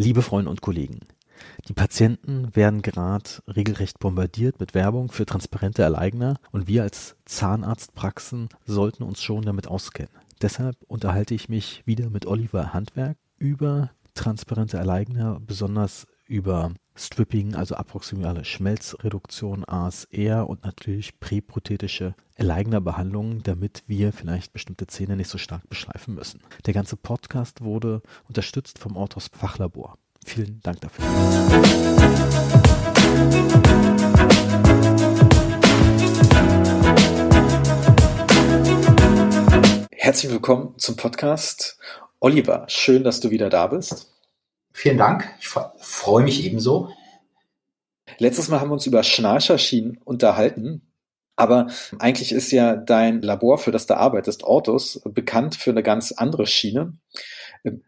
Liebe Freunde und Kollegen, die Patienten werden gerade regelrecht bombardiert mit Werbung für transparente Alleigner und wir als Zahnarztpraxen sollten uns schon damit auskennen. Deshalb unterhalte ich mich wieder mit Oliver Handwerk über transparente Alleigner, besonders über Stripping, also approximale Schmelzreduktion, ASR und natürlich präprothetische Aligner-Behandlungen, damit wir vielleicht bestimmte Zähne nicht so stark beschleifen müssen. Der ganze Podcast wurde unterstützt vom Autos Fachlabor. Vielen Dank dafür. Herzlich willkommen zum Podcast. Oliver, schön, dass du wieder da bist. Vielen Dank. Ich freue mich ebenso. Letztes Mal haben wir uns über Schnarcherschienen unterhalten. Aber eigentlich ist ja dein Labor, für das du arbeitest, Autos, bekannt für eine ganz andere Schiene.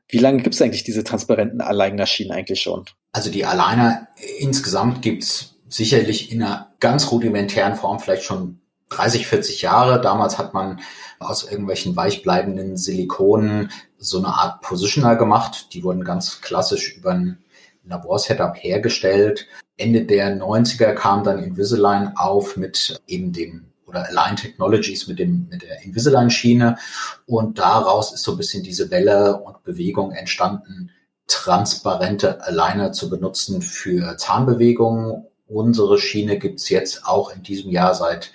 Wie lange gibt es eigentlich diese transparenten Aligner-Schienen eigentlich schon? Also die Aligner insgesamt gibt es sicherlich in einer ganz rudimentären Form vielleicht schon 30, 40 Jahre. Damals hat man aus irgendwelchen weichbleibenden Silikonen so eine Art Positioner gemacht. Die wurden ganz klassisch über ein Laborsetup hergestellt. Ende der 90er kam dann Invisalign auf mit eben dem oder Align Technologies mit dem mit der Invisalign Schiene und daraus ist so ein bisschen diese Welle und Bewegung entstanden, transparente Aligner zu benutzen für Zahnbewegungen. Unsere Schiene gibt's jetzt auch in diesem Jahr seit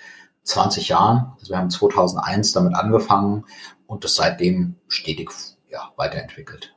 20 Jahren. Also wir haben 2001 damit angefangen und das seitdem stetig ja, weiterentwickelt.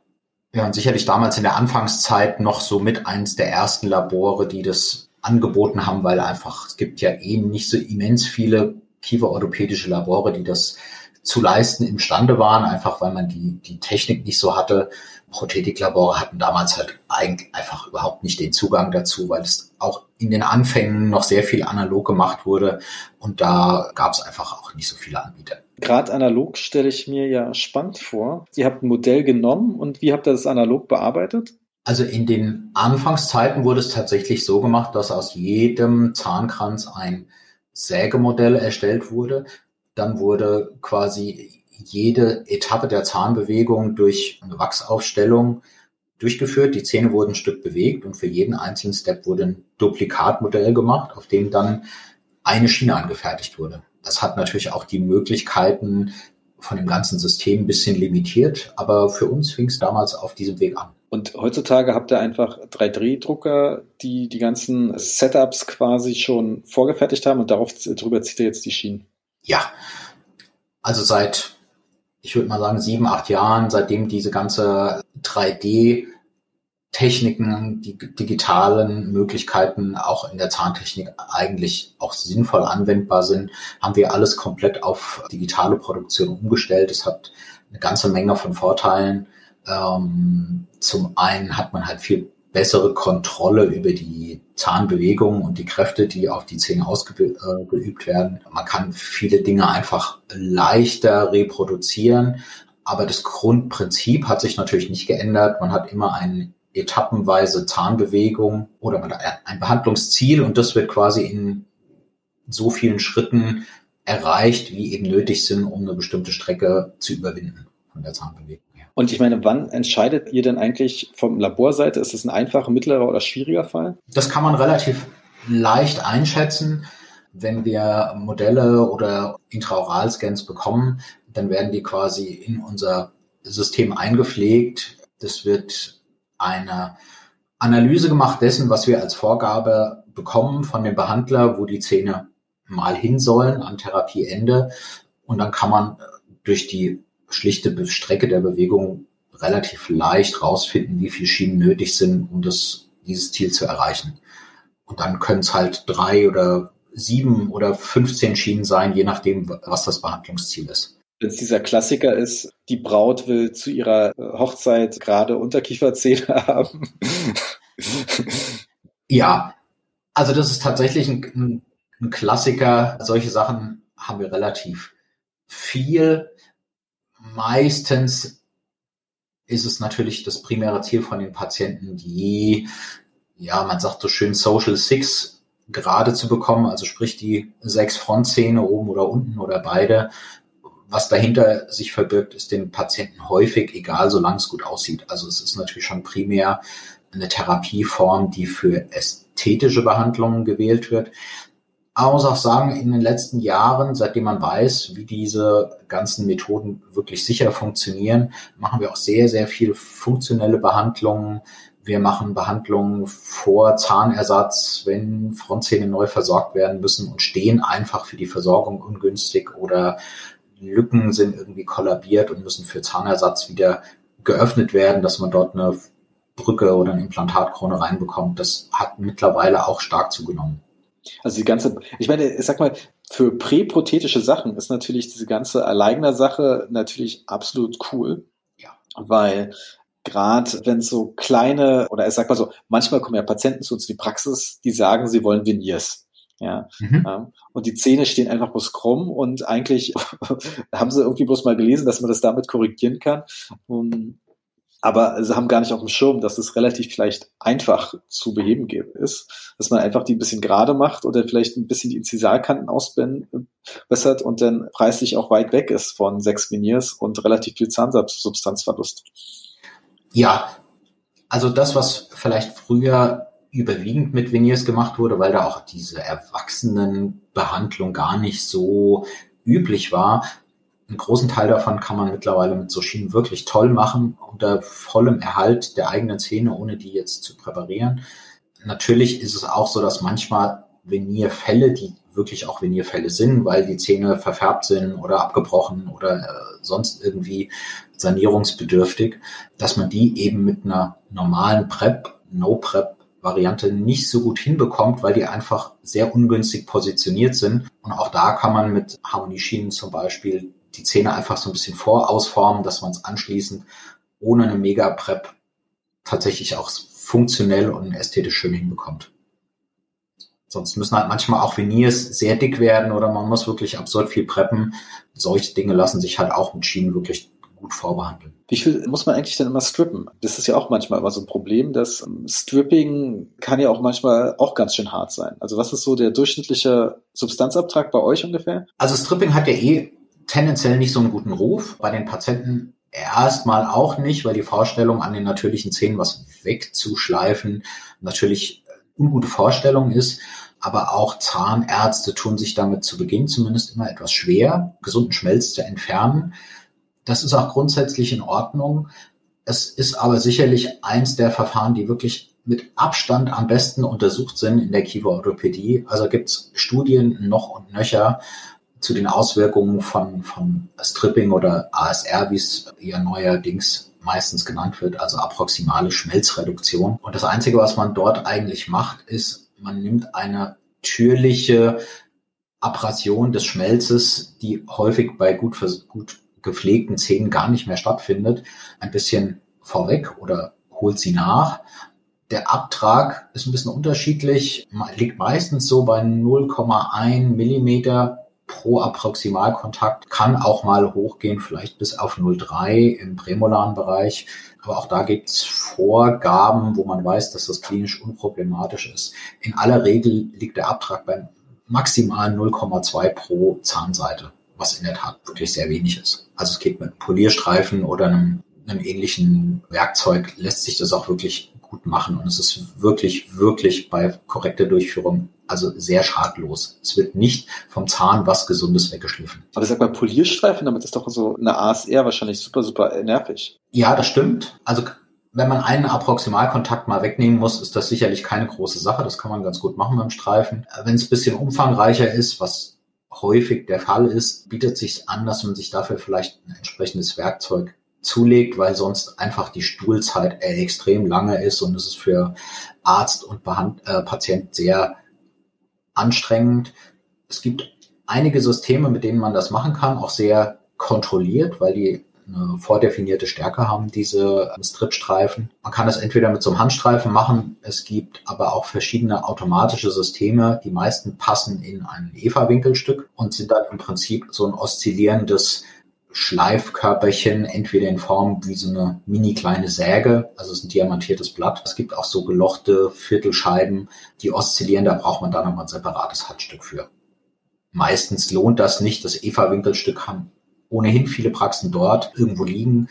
Wir waren sicherlich damals in der Anfangszeit noch so mit eins der ersten Labore, die das angeboten haben, weil einfach es gibt ja eben nicht so immens viele kieferorthopädische Labore, die das zu leisten imstande waren, einfach weil man die, die Technik nicht so hatte. Prothetiklabore hatten damals halt eigentlich einfach überhaupt nicht den Zugang dazu, weil es auch in den Anfängen noch sehr viel analog gemacht wurde und da gab es einfach auch nicht so viele Anbieter. Gerade analog stelle ich mir ja spannend vor. Ihr habt ein Modell genommen und wie habt ihr das analog bearbeitet? Also in den Anfangszeiten wurde es tatsächlich so gemacht, dass aus jedem Zahnkranz ein Sägemodell erstellt wurde. Dann wurde quasi jede Etappe der Zahnbewegung durch eine Wachsaufstellung durchgeführt. Die Zähne wurden ein Stück bewegt und für jeden einzelnen Step wurde ein Duplikatmodell gemacht, auf dem dann eine Schiene angefertigt wurde. Das hat natürlich auch die Möglichkeiten von dem ganzen System ein bisschen limitiert, aber für uns fing es damals auf diesem Weg an. Und heutzutage habt ihr einfach 3D-Drucker, die die ganzen Setups quasi schon vorgefertigt haben und darauf drüber zieht ihr jetzt die Schienen. Ja, also seit ich würde mal sagen, sieben, acht Jahren, seitdem diese ganze 3D Techniken, die digitalen Möglichkeiten auch in der Zahntechnik eigentlich auch sinnvoll anwendbar sind, haben wir alles komplett auf digitale Produktion umgestellt. Es hat eine ganze Menge von Vorteilen. Ähm, zum einen hat man halt viel bessere Kontrolle über die Zahnbewegungen und die Kräfte, die auf die Zähne ausgeübt werden. Man kann viele Dinge einfach leichter reproduzieren, aber das Grundprinzip hat sich natürlich nicht geändert. Man hat immer eine etappenweise Zahnbewegung oder man hat ein Behandlungsziel und das wird quasi in so vielen Schritten erreicht, wie eben nötig sind, um eine bestimmte Strecke zu überwinden von der Zahnbewegung. Und ich meine, wann entscheidet ihr denn eigentlich vom Laborseite? Ist es ein einfacher, mittlerer oder schwieriger Fall? Das kann man relativ leicht einschätzen. Wenn wir Modelle oder Intraoralscans bekommen, dann werden die quasi in unser System eingepflegt. Das wird eine Analyse gemacht dessen, was wir als Vorgabe bekommen von dem Behandler, wo die Zähne mal hin sollen am Therapieende. Und dann kann man durch die schlichte Strecke der Bewegung relativ leicht rausfinden, wie viele Schienen nötig sind, um das, dieses Ziel zu erreichen. Und dann können es halt drei oder sieben oder 15 Schienen sein, je nachdem, was das Behandlungsziel ist. Wenn es dieser Klassiker ist, die Braut will zu ihrer äh, Hochzeit gerade Unterkieferzähne haben. ja, also das ist tatsächlich ein, ein Klassiker. Solche Sachen haben wir relativ viel. Meistens ist es natürlich das primäre Ziel von den Patienten, die, ja, man sagt so schön Social Six gerade zu bekommen, also sprich die sechs Frontzähne oben oder unten oder beide, was dahinter sich verbirgt, ist den Patienten häufig egal, solange es gut aussieht. Also es ist natürlich schon primär eine Therapieform, die für ästhetische Behandlungen gewählt wird. Aber muss auch sagen, in den letzten Jahren, seitdem man weiß, wie diese ganzen Methoden wirklich sicher funktionieren, machen wir auch sehr, sehr viel funktionelle Behandlungen. Wir machen Behandlungen vor Zahnersatz, wenn Frontzähne neu versorgt werden müssen und stehen einfach für die Versorgung ungünstig oder Lücken sind irgendwie kollabiert und müssen für Zahnersatz wieder geöffnet werden, dass man dort eine Brücke oder eine Implantatkrone reinbekommt. Das hat mittlerweile auch stark zugenommen. Also die ganze, ich meine, ich sag mal, für präprothetische Sachen ist natürlich diese ganze Alleigner-Sache natürlich absolut cool. Ja. Weil gerade wenn so kleine, oder ich sag mal so, manchmal kommen ja Patienten zu uns in die Praxis, die sagen, sie wollen Veneers. Ja. Mhm. Und die Zähne stehen einfach bloß krumm und eigentlich haben sie irgendwie bloß mal gelesen, dass man das damit korrigieren kann. Um, aber sie haben gar nicht auf dem Schirm, dass es relativ vielleicht einfach zu beheben ist, dass man einfach die ein bisschen gerade macht oder vielleicht ein bisschen die Inzisalkanten ausbessert und dann preislich auch weit weg ist von sechs Veneers und relativ viel Zahnsubstanzverlust. Ja, also das, was vielleicht früher überwiegend mit Veneers gemacht wurde, weil da auch diese Erwachsenenbehandlung gar nicht so üblich war. Einen großen Teil davon kann man mittlerweile mit so Schienen wirklich toll machen, unter vollem Erhalt der eigenen Zähne, ohne die jetzt zu präparieren. Natürlich ist es auch so, dass manchmal Venierfälle, die wirklich auch Venierfälle sind, weil die Zähne verfärbt sind oder abgebrochen oder äh, sonst irgendwie sanierungsbedürftig, dass man die eben mit einer normalen PrEP, No-PrEP Variante nicht so gut hinbekommt, weil die einfach sehr ungünstig positioniert sind. Und auch da kann man mit Harmonieschienen zum Beispiel die Zähne einfach so ein bisschen vorausformen, dass man es anschließend ohne eine Mega-Prep tatsächlich auch funktionell und ästhetisch schön hinbekommt. Sonst müssen halt manchmal auch Veneers sehr dick werden oder man muss wirklich absurd viel preppen. Solche Dinge lassen sich halt auch mit Schienen wirklich gut vorbehandeln. Wie viel muss man eigentlich denn immer strippen? Das ist ja auch manchmal immer so ein Problem, dass ähm, Stripping kann ja auch manchmal auch ganz schön hart sein. Also was ist so der durchschnittliche Substanzabtrag bei euch ungefähr? Also Stripping hat ja eh tendenziell nicht so einen guten Ruf. Bei den Patienten erstmal auch nicht, weil die Vorstellung an den natürlichen Zähnen was wegzuschleifen natürlich ungute Vorstellung ist. Aber auch Zahnärzte tun sich damit zu Beginn zumindest immer etwas schwer, gesunden Schmelz zu entfernen. Das ist auch grundsätzlich in Ordnung. Es ist aber sicherlich eins der Verfahren, die wirklich mit Abstand am besten untersucht sind in der Kieferorthopädie. Also gibt es Studien noch und nöcher zu den Auswirkungen von, von Stripping oder ASR, wie es ja neuerdings meistens genannt wird, also approximale Schmelzreduktion. Und das Einzige, was man dort eigentlich macht, ist, man nimmt eine natürliche Abrasion des Schmelzes, die häufig bei gut, gut gepflegten Zähnen gar nicht mehr stattfindet, ein bisschen vorweg oder holt sie nach. Der Abtrag ist ein bisschen unterschiedlich, liegt meistens so bei 0,1 Millimeter pro Approximalkontakt, kann auch mal hochgehen, vielleicht bis auf 0,3 im prämolaren Bereich. Aber auch da gibt's Vorgaben, wo man weiß, dass das klinisch unproblematisch ist. In aller Regel liegt der Abtrag bei maximal 0,2 pro Zahnseite was in der Tat wirklich sehr wenig ist. Also es geht mit Polierstreifen oder einem, einem ähnlichen Werkzeug, lässt sich das auch wirklich gut machen und es ist wirklich, wirklich bei korrekter Durchführung also sehr schadlos. Es wird nicht vom Zahn was Gesundes weggeschliffen. Aber sag mal, Polierstreifen, damit ist doch so eine ASR wahrscheinlich super, super nervig. Ja, das stimmt. Also wenn man einen Approximalkontakt mal wegnehmen muss, ist das sicherlich keine große Sache. Das kann man ganz gut machen beim Streifen. Wenn es ein bisschen umfangreicher ist, was häufig der Fall ist, bietet sich an, dass man sich dafür vielleicht ein entsprechendes Werkzeug zulegt, weil sonst einfach die Stuhlzeit extrem lange ist und es ist für Arzt und Behand äh, Patient sehr anstrengend. Es gibt einige Systeme, mit denen man das machen kann, auch sehr kontrolliert, weil die eine vordefinierte Stärke haben, diese Stripstreifen. Man kann das entweder mit so einem Handstreifen machen. Es gibt aber auch verschiedene automatische Systeme. Die meisten passen in ein Eva-Winkelstück und sind dann im Prinzip so ein oszillierendes Schleifkörperchen, entweder in Form wie so eine mini kleine Säge, also es ist ein diamantiertes Blatt. Es gibt auch so gelochte Viertelscheiben, die oszillieren, da braucht man dann nochmal ein separates Handstück für. Meistens lohnt das nicht. Das Eva-Winkelstück haben ohnehin viele Praxen dort irgendwo liegen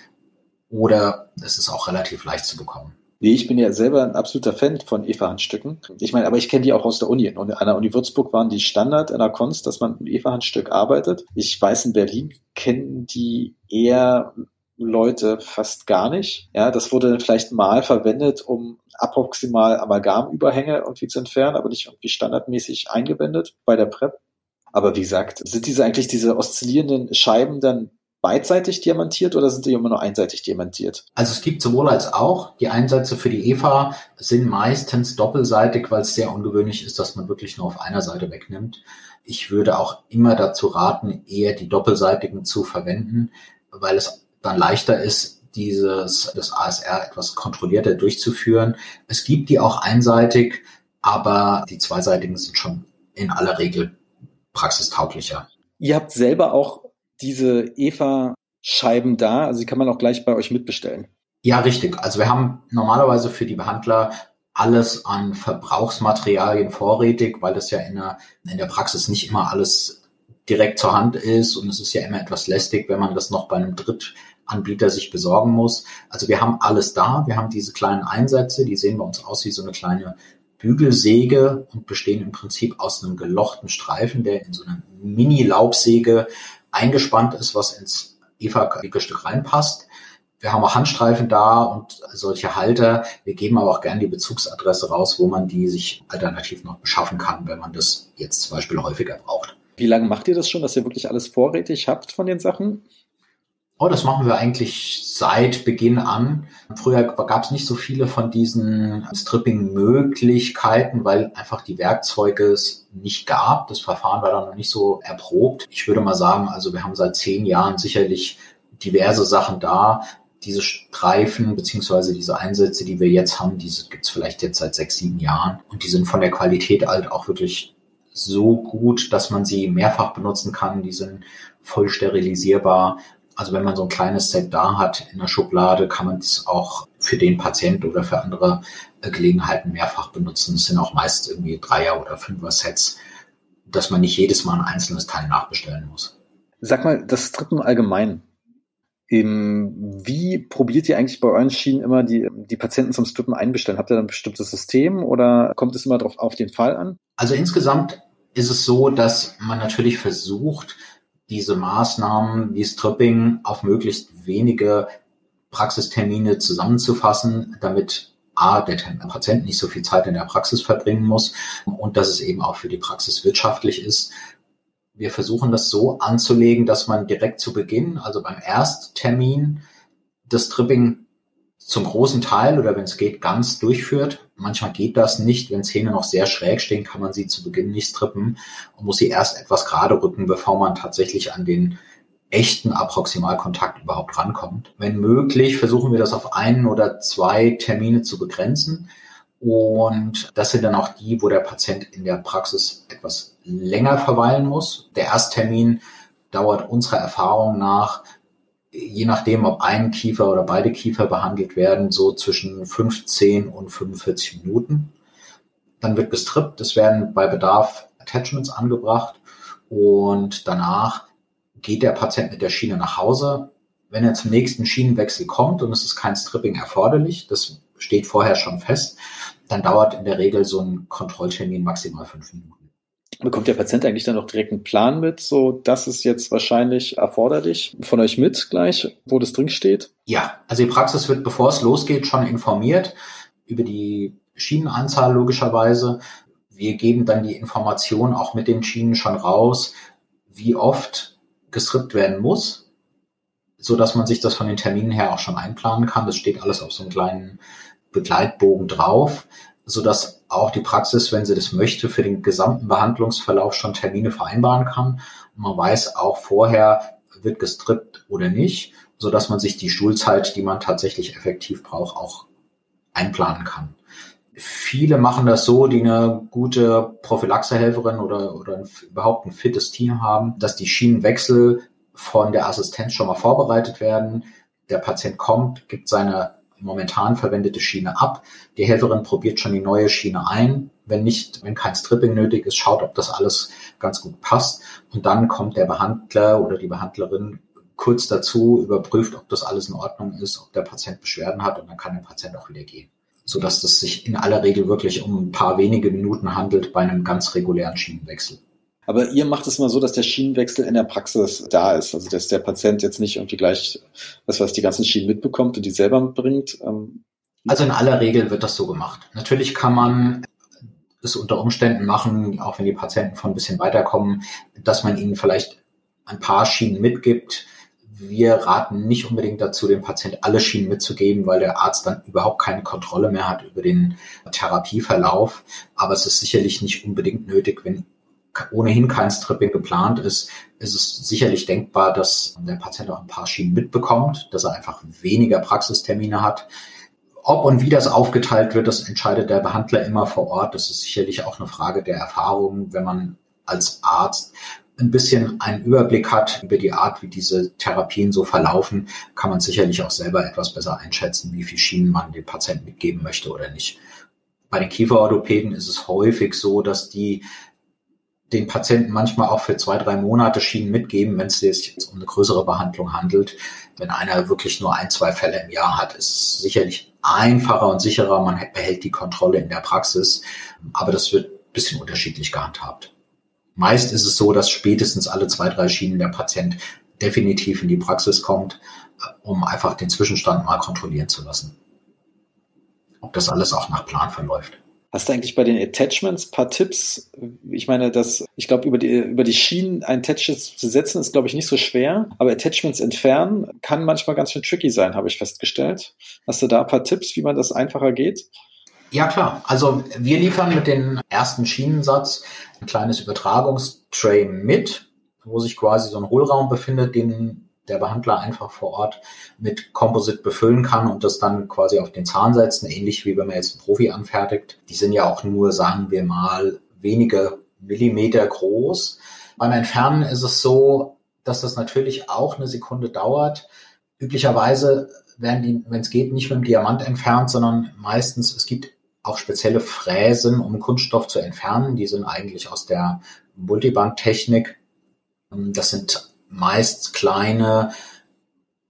oder es ist auch relativ leicht zu bekommen. Nee, ich bin ja selber ein absoluter Fan von Eva-Handstücken. Ich meine, aber ich kenne die auch aus der Uni. Und an der Uni Würzburg waren die Standard in der Kunst, dass man mit Eva-Handstück arbeitet. Ich weiß, in Berlin kennen die eher Leute fast gar nicht. Ja, das wurde vielleicht mal verwendet, um approximal Amalgamüberhänge irgendwie zu entfernen, aber nicht irgendwie standardmäßig eingewendet bei der PrEP. Aber wie gesagt, sind diese eigentlich diese oszillierenden Scheiben dann beidseitig diamantiert oder sind die immer nur einseitig diamantiert? Also es gibt sowohl als auch. Die Einsätze für die EVA sind meistens doppelseitig, weil es sehr ungewöhnlich ist, dass man wirklich nur auf einer Seite wegnimmt. Ich würde auch immer dazu raten, eher die doppelseitigen zu verwenden, weil es dann leichter ist, dieses, das ASR etwas kontrollierter durchzuführen. Es gibt die auch einseitig, aber die zweiseitigen sind schon in aller Regel praxistauglicher. Ihr habt selber auch diese EVA-Scheiben da, also die kann man auch gleich bei euch mitbestellen. Ja, richtig. Also wir haben normalerweise für die Behandler alles an Verbrauchsmaterialien vorrätig, weil das ja in der, in der Praxis nicht immer alles direkt zur Hand ist und es ist ja immer etwas lästig, wenn man das noch bei einem Drittanbieter sich besorgen muss. Also wir haben alles da. Wir haben diese kleinen Einsätze, die sehen bei uns aus wie so eine kleine Bügelsäge und bestehen im Prinzip aus einem gelochten Streifen, der in so eine Mini-Laubsäge eingespannt ist, was ins EVA-Wickelstück reinpasst. Wir haben auch Handstreifen da und solche Halter. Wir geben aber auch gerne die Bezugsadresse raus, wo man die sich alternativ noch beschaffen kann, wenn man das jetzt zum Beispiel häufiger braucht. Wie lange macht ihr das schon, dass ihr wirklich alles vorrätig habt von den Sachen? Oh, das machen wir eigentlich seit Beginn an. Früher gab es nicht so viele von diesen Stripping-Möglichkeiten, weil einfach die Werkzeuge es nicht gab. Das Verfahren war dann noch nicht so erprobt. Ich würde mal sagen, also wir haben seit zehn Jahren sicherlich diverse Sachen da. Diese Streifen beziehungsweise diese Einsätze, die wir jetzt haben, diese gibt's vielleicht jetzt seit sechs, sieben Jahren. Und die sind von der Qualität halt auch wirklich so gut, dass man sie mehrfach benutzen kann. Die sind voll sterilisierbar also wenn man so ein kleines Set da hat in der Schublade, kann man es auch für den Patient oder für andere äh, Gelegenheiten mehrfach benutzen. Es sind auch meist irgendwie Dreier- oder Fünfer-Sets, dass man nicht jedes Mal ein einzelnes Teil nachbestellen muss. Sag mal, das Strippen allgemein. Wie probiert ihr eigentlich bei euren Schienen immer die, die Patienten zum Strippen einbestellen? Habt ihr dann ein bestimmtes System oder kommt es immer drauf auf den Fall an? Also insgesamt ist es so, dass man natürlich versucht, diese Maßnahmen wie Stripping auf möglichst wenige Praxistermine zusammenzufassen, damit A, der Patient nicht so viel Zeit in der Praxis verbringen muss und dass es eben auch für die Praxis wirtschaftlich ist. Wir versuchen das so anzulegen, dass man direkt zu Beginn, also beim Ersttermin, das Stripping zum großen Teil oder wenn es geht, ganz durchführt. Manchmal geht das nicht. Wenn Zähne noch sehr schräg stehen, kann man sie zu Beginn nicht strippen und muss sie erst etwas gerade rücken, bevor man tatsächlich an den echten Approximalkontakt überhaupt rankommt. Wenn möglich, versuchen wir das auf einen oder zwei Termine zu begrenzen. Und das sind dann auch die, wo der Patient in der Praxis etwas länger verweilen muss. Der Ersttermin dauert unserer Erfahrung nach je nachdem, ob ein Kiefer oder beide Kiefer behandelt werden, so zwischen 15 und 45 Minuten. Dann wird gestrippt, es werden bei Bedarf Attachments angebracht und danach geht der Patient mit der Schiene nach Hause. Wenn er zum nächsten Schienenwechsel kommt und es ist kein Stripping erforderlich, das steht vorher schon fest, dann dauert in der Regel so ein Kontrolltermin maximal fünf Minuten. Bekommt der Patient eigentlich dann noch direkt einen Plan mit, so das ist jetzt wahrscheinlich erforderlich von euch mit gleich, wo das drin steht? Ja, also die Praxis wird, bevor es losgeht, schon informiert über die Schienenanzahl logischerweise. Wir geben dann die Information auch mit den Schienen schon raus, wie oft gestrippt werden muss, so dass man sich das von den Terminen her auch schon einplanen kann. Das steht alles auf so einem kleinen Begleitbogen drauf so dass auch die Praxis, wenn sie das möchte, für den gesamten Behandlungsverlauf schon Termine vereinbaren kann. Und man weiß auch vorher, wird gestrippt oder nicht, so dass man sich die Stuhlzeit, die man tatsächlich effektiv braucht, auch einplanen kann. Viele machen das so, die eine gute Prophylaxehelferin oder, oder überhaupt ein fittes Team haben, dass die Schienenwechsel von der Assistenz schon mal vorbereitet werden. Der Patient kommt, gibt seine momentan verwendete Schiene ab. Die Helferin probiert schon die neue Schiene ein. Wenn nicht, wenn kein Stripping nötig ist, schaut, ob das alles ganz gut passt. Und dann kommt der Behandler oder die Behandlerin kurz dazu, überprüft, ob das alles in Ordnung ist, ob der Patient Beschwerden hat und dann kann der Patient auch wieder gehen. Sodass das sich in aller Regel wirklich um ein paar wenige Minuten handelt bei einem ganz regulären Schienenwechsel. Aber ihr macht es mal so, dass der Schienenwechsel in der Praxis da ist. Also dass der Patient jetzt nicht irgendwie gleich, was weiß, die ganzen Schienen mitbekommt und die selber mitbringt. Ähm, also in aller Regel wird das so gemacht. Natürlich kann man es unter Umständen machen, auch wenn die Patienten von ein bisschen weiterkommen, dass man ihnen vielleicht ein paar Schienen mitgibt. Wir raten nicht unbedingt dazu, dem Patient alle Schienen mitzugeben, weil der Arzt dann überhaupt keine Kontrolle mehr hat über den Therapieverlauf. Aber es ist sicherlich nicht unbedingt nötig, wenn ohnehin kein Stripping geplant ist, ist es sicherlich denkbar, dass der Patient auch ein paar Schienen mitbekommt, dass er einfach weniger Praxistermine hat. Ob und wie das aufgeteilt wird, das entscheidet der Behandler immer vor Ort. Das ist sicherlich auch eine Frage der Erfahrung, wenn man als Arzt ein bisschen einen Überblick hat über die Art, wie diese Therapien so verlaufen, kann man sicherlich auch selber etwas besser einschätzen, wie viel Schienen man dem Patienten mitgeben möchte oder nicht. Bei den Kieferorthopäden ist es häufig so, dass die den Patienten manchmal auch für zwei, drei Monate Schienen mitgeben, wenn es sich jetzt um eine größere Behandlung handelt. Wenn einer wirklich nur ein, zwei Fälle im Jahr hat, ist es sicherlich einfacher und sicherer. Man behält die Kontrolle in der Praxis, aber das wird ein bisschen unterschiedlich gehandhabt. Meist ist es so, dass spätestens alle zwei, drei Schienen der Patient definitiv in die Praxis kommt, um einfach den Zwischenstand mal kontrollieren zu lassen. Ob das alles auch nach Plan verläuft. Hast du eigentlich bei den Attachments paar Tipps? Ich meine, dass ich glaube, über die, über die Schienen ein Attachment zu setzen, ist, glaube ich, nicht so schwer. Aber Attachments entfernen kann manchmal ganz schön tricky sein, habe ich festgestellt. Hast du da ein paar Tipps, wie man das einfacher geht? Ja, klar. Also wir liefern mit dem ersten Schienensatz ein kleines Übertragungstray mit, wo sich quasi so ein Hohlraum befindet, den der Behandler einfach vor Ort mit Composite befüllen kann und das dann quasi auf den Zahn setzen, ähnlich wie wenn man jetzt einen Profi anfertigt. Die sind ja auch nur, sagen wir mal, wenige Millimeter groß. Beim Entfernen ist es so, dass das natürlich auch eine Sekunde dauert. Üblicherweise werden die, wenn es geht, nicht mit dem Diamant entfernt, sondern meistens, es gibt auch spezielle Fräsen, um Kunststoff zu entfernen. Die sind eigentlich aus der Multibandtechnik. Das sind meist kleine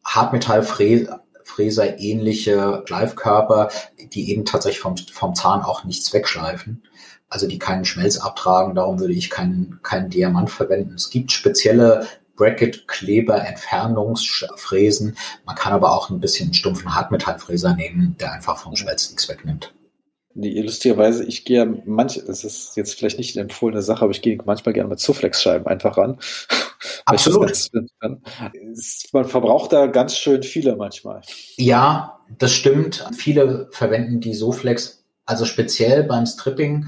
Hartmetallfräser ähnliche Schleifkörper, die eben tatsächlich vom, vom Zahn auch nichts wegschleifen. Also die keinen Schmelz abtragen, darum würde ich keinen, keinen Diamant verwenden. Es gibt spezielle Bracket-Kleber-Entfernungsfräsen. Man kann aber auch ein bisschen stumpfen Hartmetallfräser nehmen, der einfach vom Schmelz nichts wegnimmt. Nee, lustigerweise, ich gehe manch, das ist jetzt vielleicht nicht eine empfohlene Sache, aber ich gehe manchmal gerne mit Zuflex-Scheiben einfach ran. Absolut. man verbraucht da ganz schön viele manchmal. Ja, das stimmt. Viele verwenden die Soflex, also speziell beim Stripping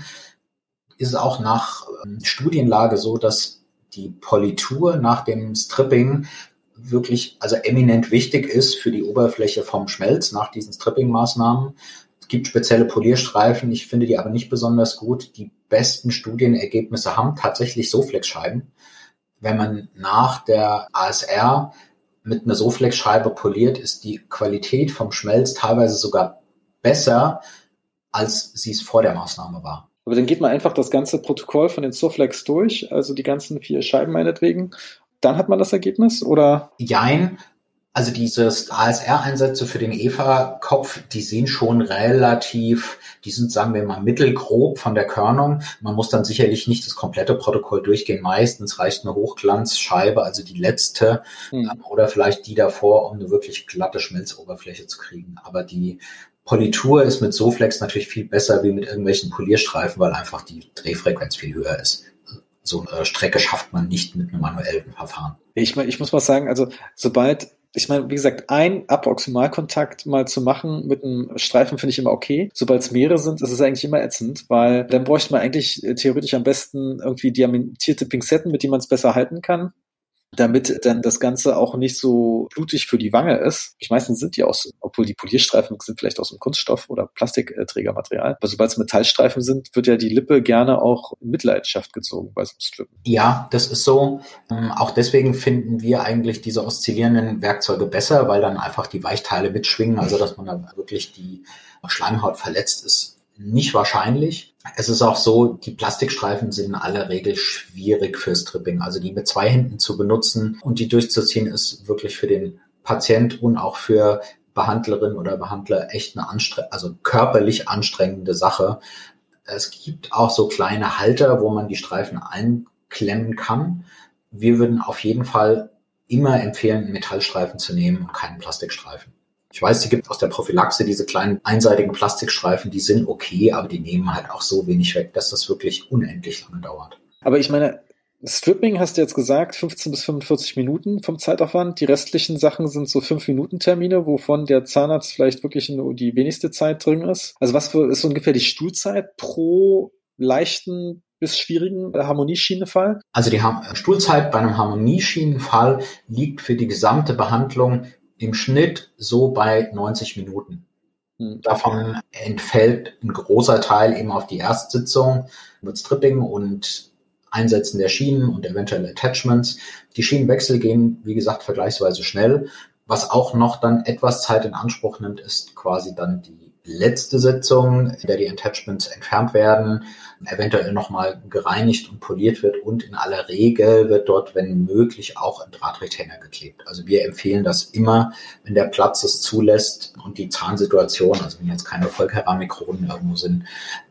ist es auch nach ähm, Studienlage so, dass die Politur nach dem Stripping wirklich, also eminent wichtig ist für die Oberfläche vom Schmelz nach diesen Stripping-Maßnahmen gibt spezielle Polierstreifen, ich finde die aber nicht besonders gut. Die besten Studienergebnisse haben tatsächlich Soflex-Scheiben. Wenn man nach der ASR mit einer Soflex-Scheibe poliert, ist die Qualität vom Schmelz teilweise sogar besser, als sie es vor der Maßnahme war. Aber dann geht man einfach das ganze Protokoll von den Soflex durch, also die ganzen vier Scheiben meinetwegen. Dann hat man das Ergebnis oder? Jein. Also dieses ASR-Einsätze für den EVA-Kopf, die sind schon relativ, die sind, sagen wir mal, mittelgrob von der Körnung. Man muss dann sicherlich nicht das komplette Protokoll durchgehen. Meistens reicht eine Hochglanzscheibe, also die letzte, hm. oder vielleicht die davor, um eine wirklich glatte Schmelzoberfläche zu kriegen. Aber die Politur ist mit Soflex natürlich viel besser wie mit irgendwelchen Polierstreifen, weil einfach die Drehfrequenz viel höher ist so eine Strecke schafft man nicht mit einem manuellen Verfahren. Ich, ich muss mal sagen, also sobald ich meine, wie gesagt, ein Approximalkontakt mal zu machen mit einem Streifen finde ich immer okay. Sobald es mehrere sind, ist es eigentlich immer ätzend, weil dann bräuchte man eigentlich äh, theoretisch am besten irgendwie diamantierte Pinzetten, mit denen man es besser halten kann damit dann das Ganze auch nicht so blutig für die Wange ist. Ich meistens sind die aus, obwohl die Polierstreifen sind vielleicht aus dem Kunststoff oder Plastikträgermaterial. Aber sobald es Metallstreifen sind, wird ja die Lippe gerne auch in Mitleidenschaft gezogen bei so einem Strippen. Ja, das ist so. Ähm, auch deswegen finden wir eigentlich diese oszillierenden Werkzeuge besser, weil dann einfach die Weichteile mitschwingen, also dass man da wirklich die Schleimhaut verletzt ist nicht wahrscheinlich. Es ist auch so, die Plastikstreifen sind in aller Regel schwierig fürs Tripping. Also die mit zwei Händen zu benutzen und die durchzuziehen, ist wirklich für den Patient und auch für Behandlerin oder Behandler echt eine anstre also körperlich anstrengende Sache. Es gibt auch so kleine Halter, wo man die Streifen einklemmen kann. Wir würden auf jeden Fall immer empfehlen, Metallstreifen zu nehmen und keinen Plastikstreifen. Ich weiß, die gibt aus der Prophylaxe diese kleinen einseitigen Plastikstreifen, die sind okay, aber die nehmen halt auch so wenig weg, dass das wirklich unendlich lange dauert. Aber ich meine, Stripping hast du jetzt gesagt, 15 bis 45 Minuten vom Zeitaufwand. Die restlichen Sachen sind so 5 Minuten Termine, wovon der Zahnarzt vielleicht wirklich nur die wenigste Zeit drin ist. Also was für, ist so ungefähr die Stuhlzeit pro leichten bis schwierigen Harmonieschienenfall? Also die Stuhlzeit bei einem Harmonieschienenfall liegt für die gesamte Behandlung im Schnitt so bei 90 Minuten. Hm. Davon entfällt ein großer Teil eben auf die Erstsitzung mit Stripping und Einsetzen der Schienen und eventuell Attachments. Die Schienenwechsel gehen, wie gesagt, vergleichsweise schnell. Was auch noch dann etwas Zeit in Anspruch nimmt, ist quasi dann die letzte Sitzung, in der die Attachments entfernt werden, eventuell nochmal gereinigt und poliert wird und in aller Regel wird dort, wenn möglich, auch ein Drahtretainer geklebt. Also wir empfehlen das immer, wenn der Platz es zulässt und die Zahnsituation, also wenn jetzt keine Vollkeramikronen irgendwo sind,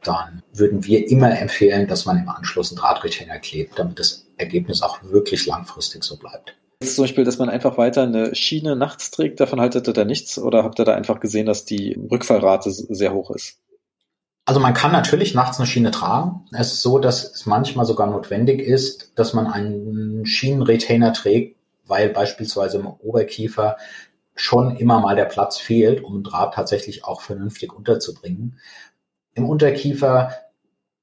dann würden wir immer empfehlen, dass man im Anschluss einen Drahtretainer klebt, damit das Ergebnis auch wirklich langfristig so bleibt. Jetzt zum Beispiel, dass man einfach weiter eine Schiene nachts trägt, davon haltet ihr da nichts oder habt ihr da einfach gesehen, dass die Rückfallrate sehr hoch ist? Also man kann natürlich nachts eine Schiene tragen. Es ist so, dass es manchmal sogar notwendig ist, dass man einen Schienenretainer trägt, weil beispielsweise im Oberkiefer schon immer mal der Platz fehlt, um Draht tatsächlich auch vernünftig unterzubringen. Im Unterkiefer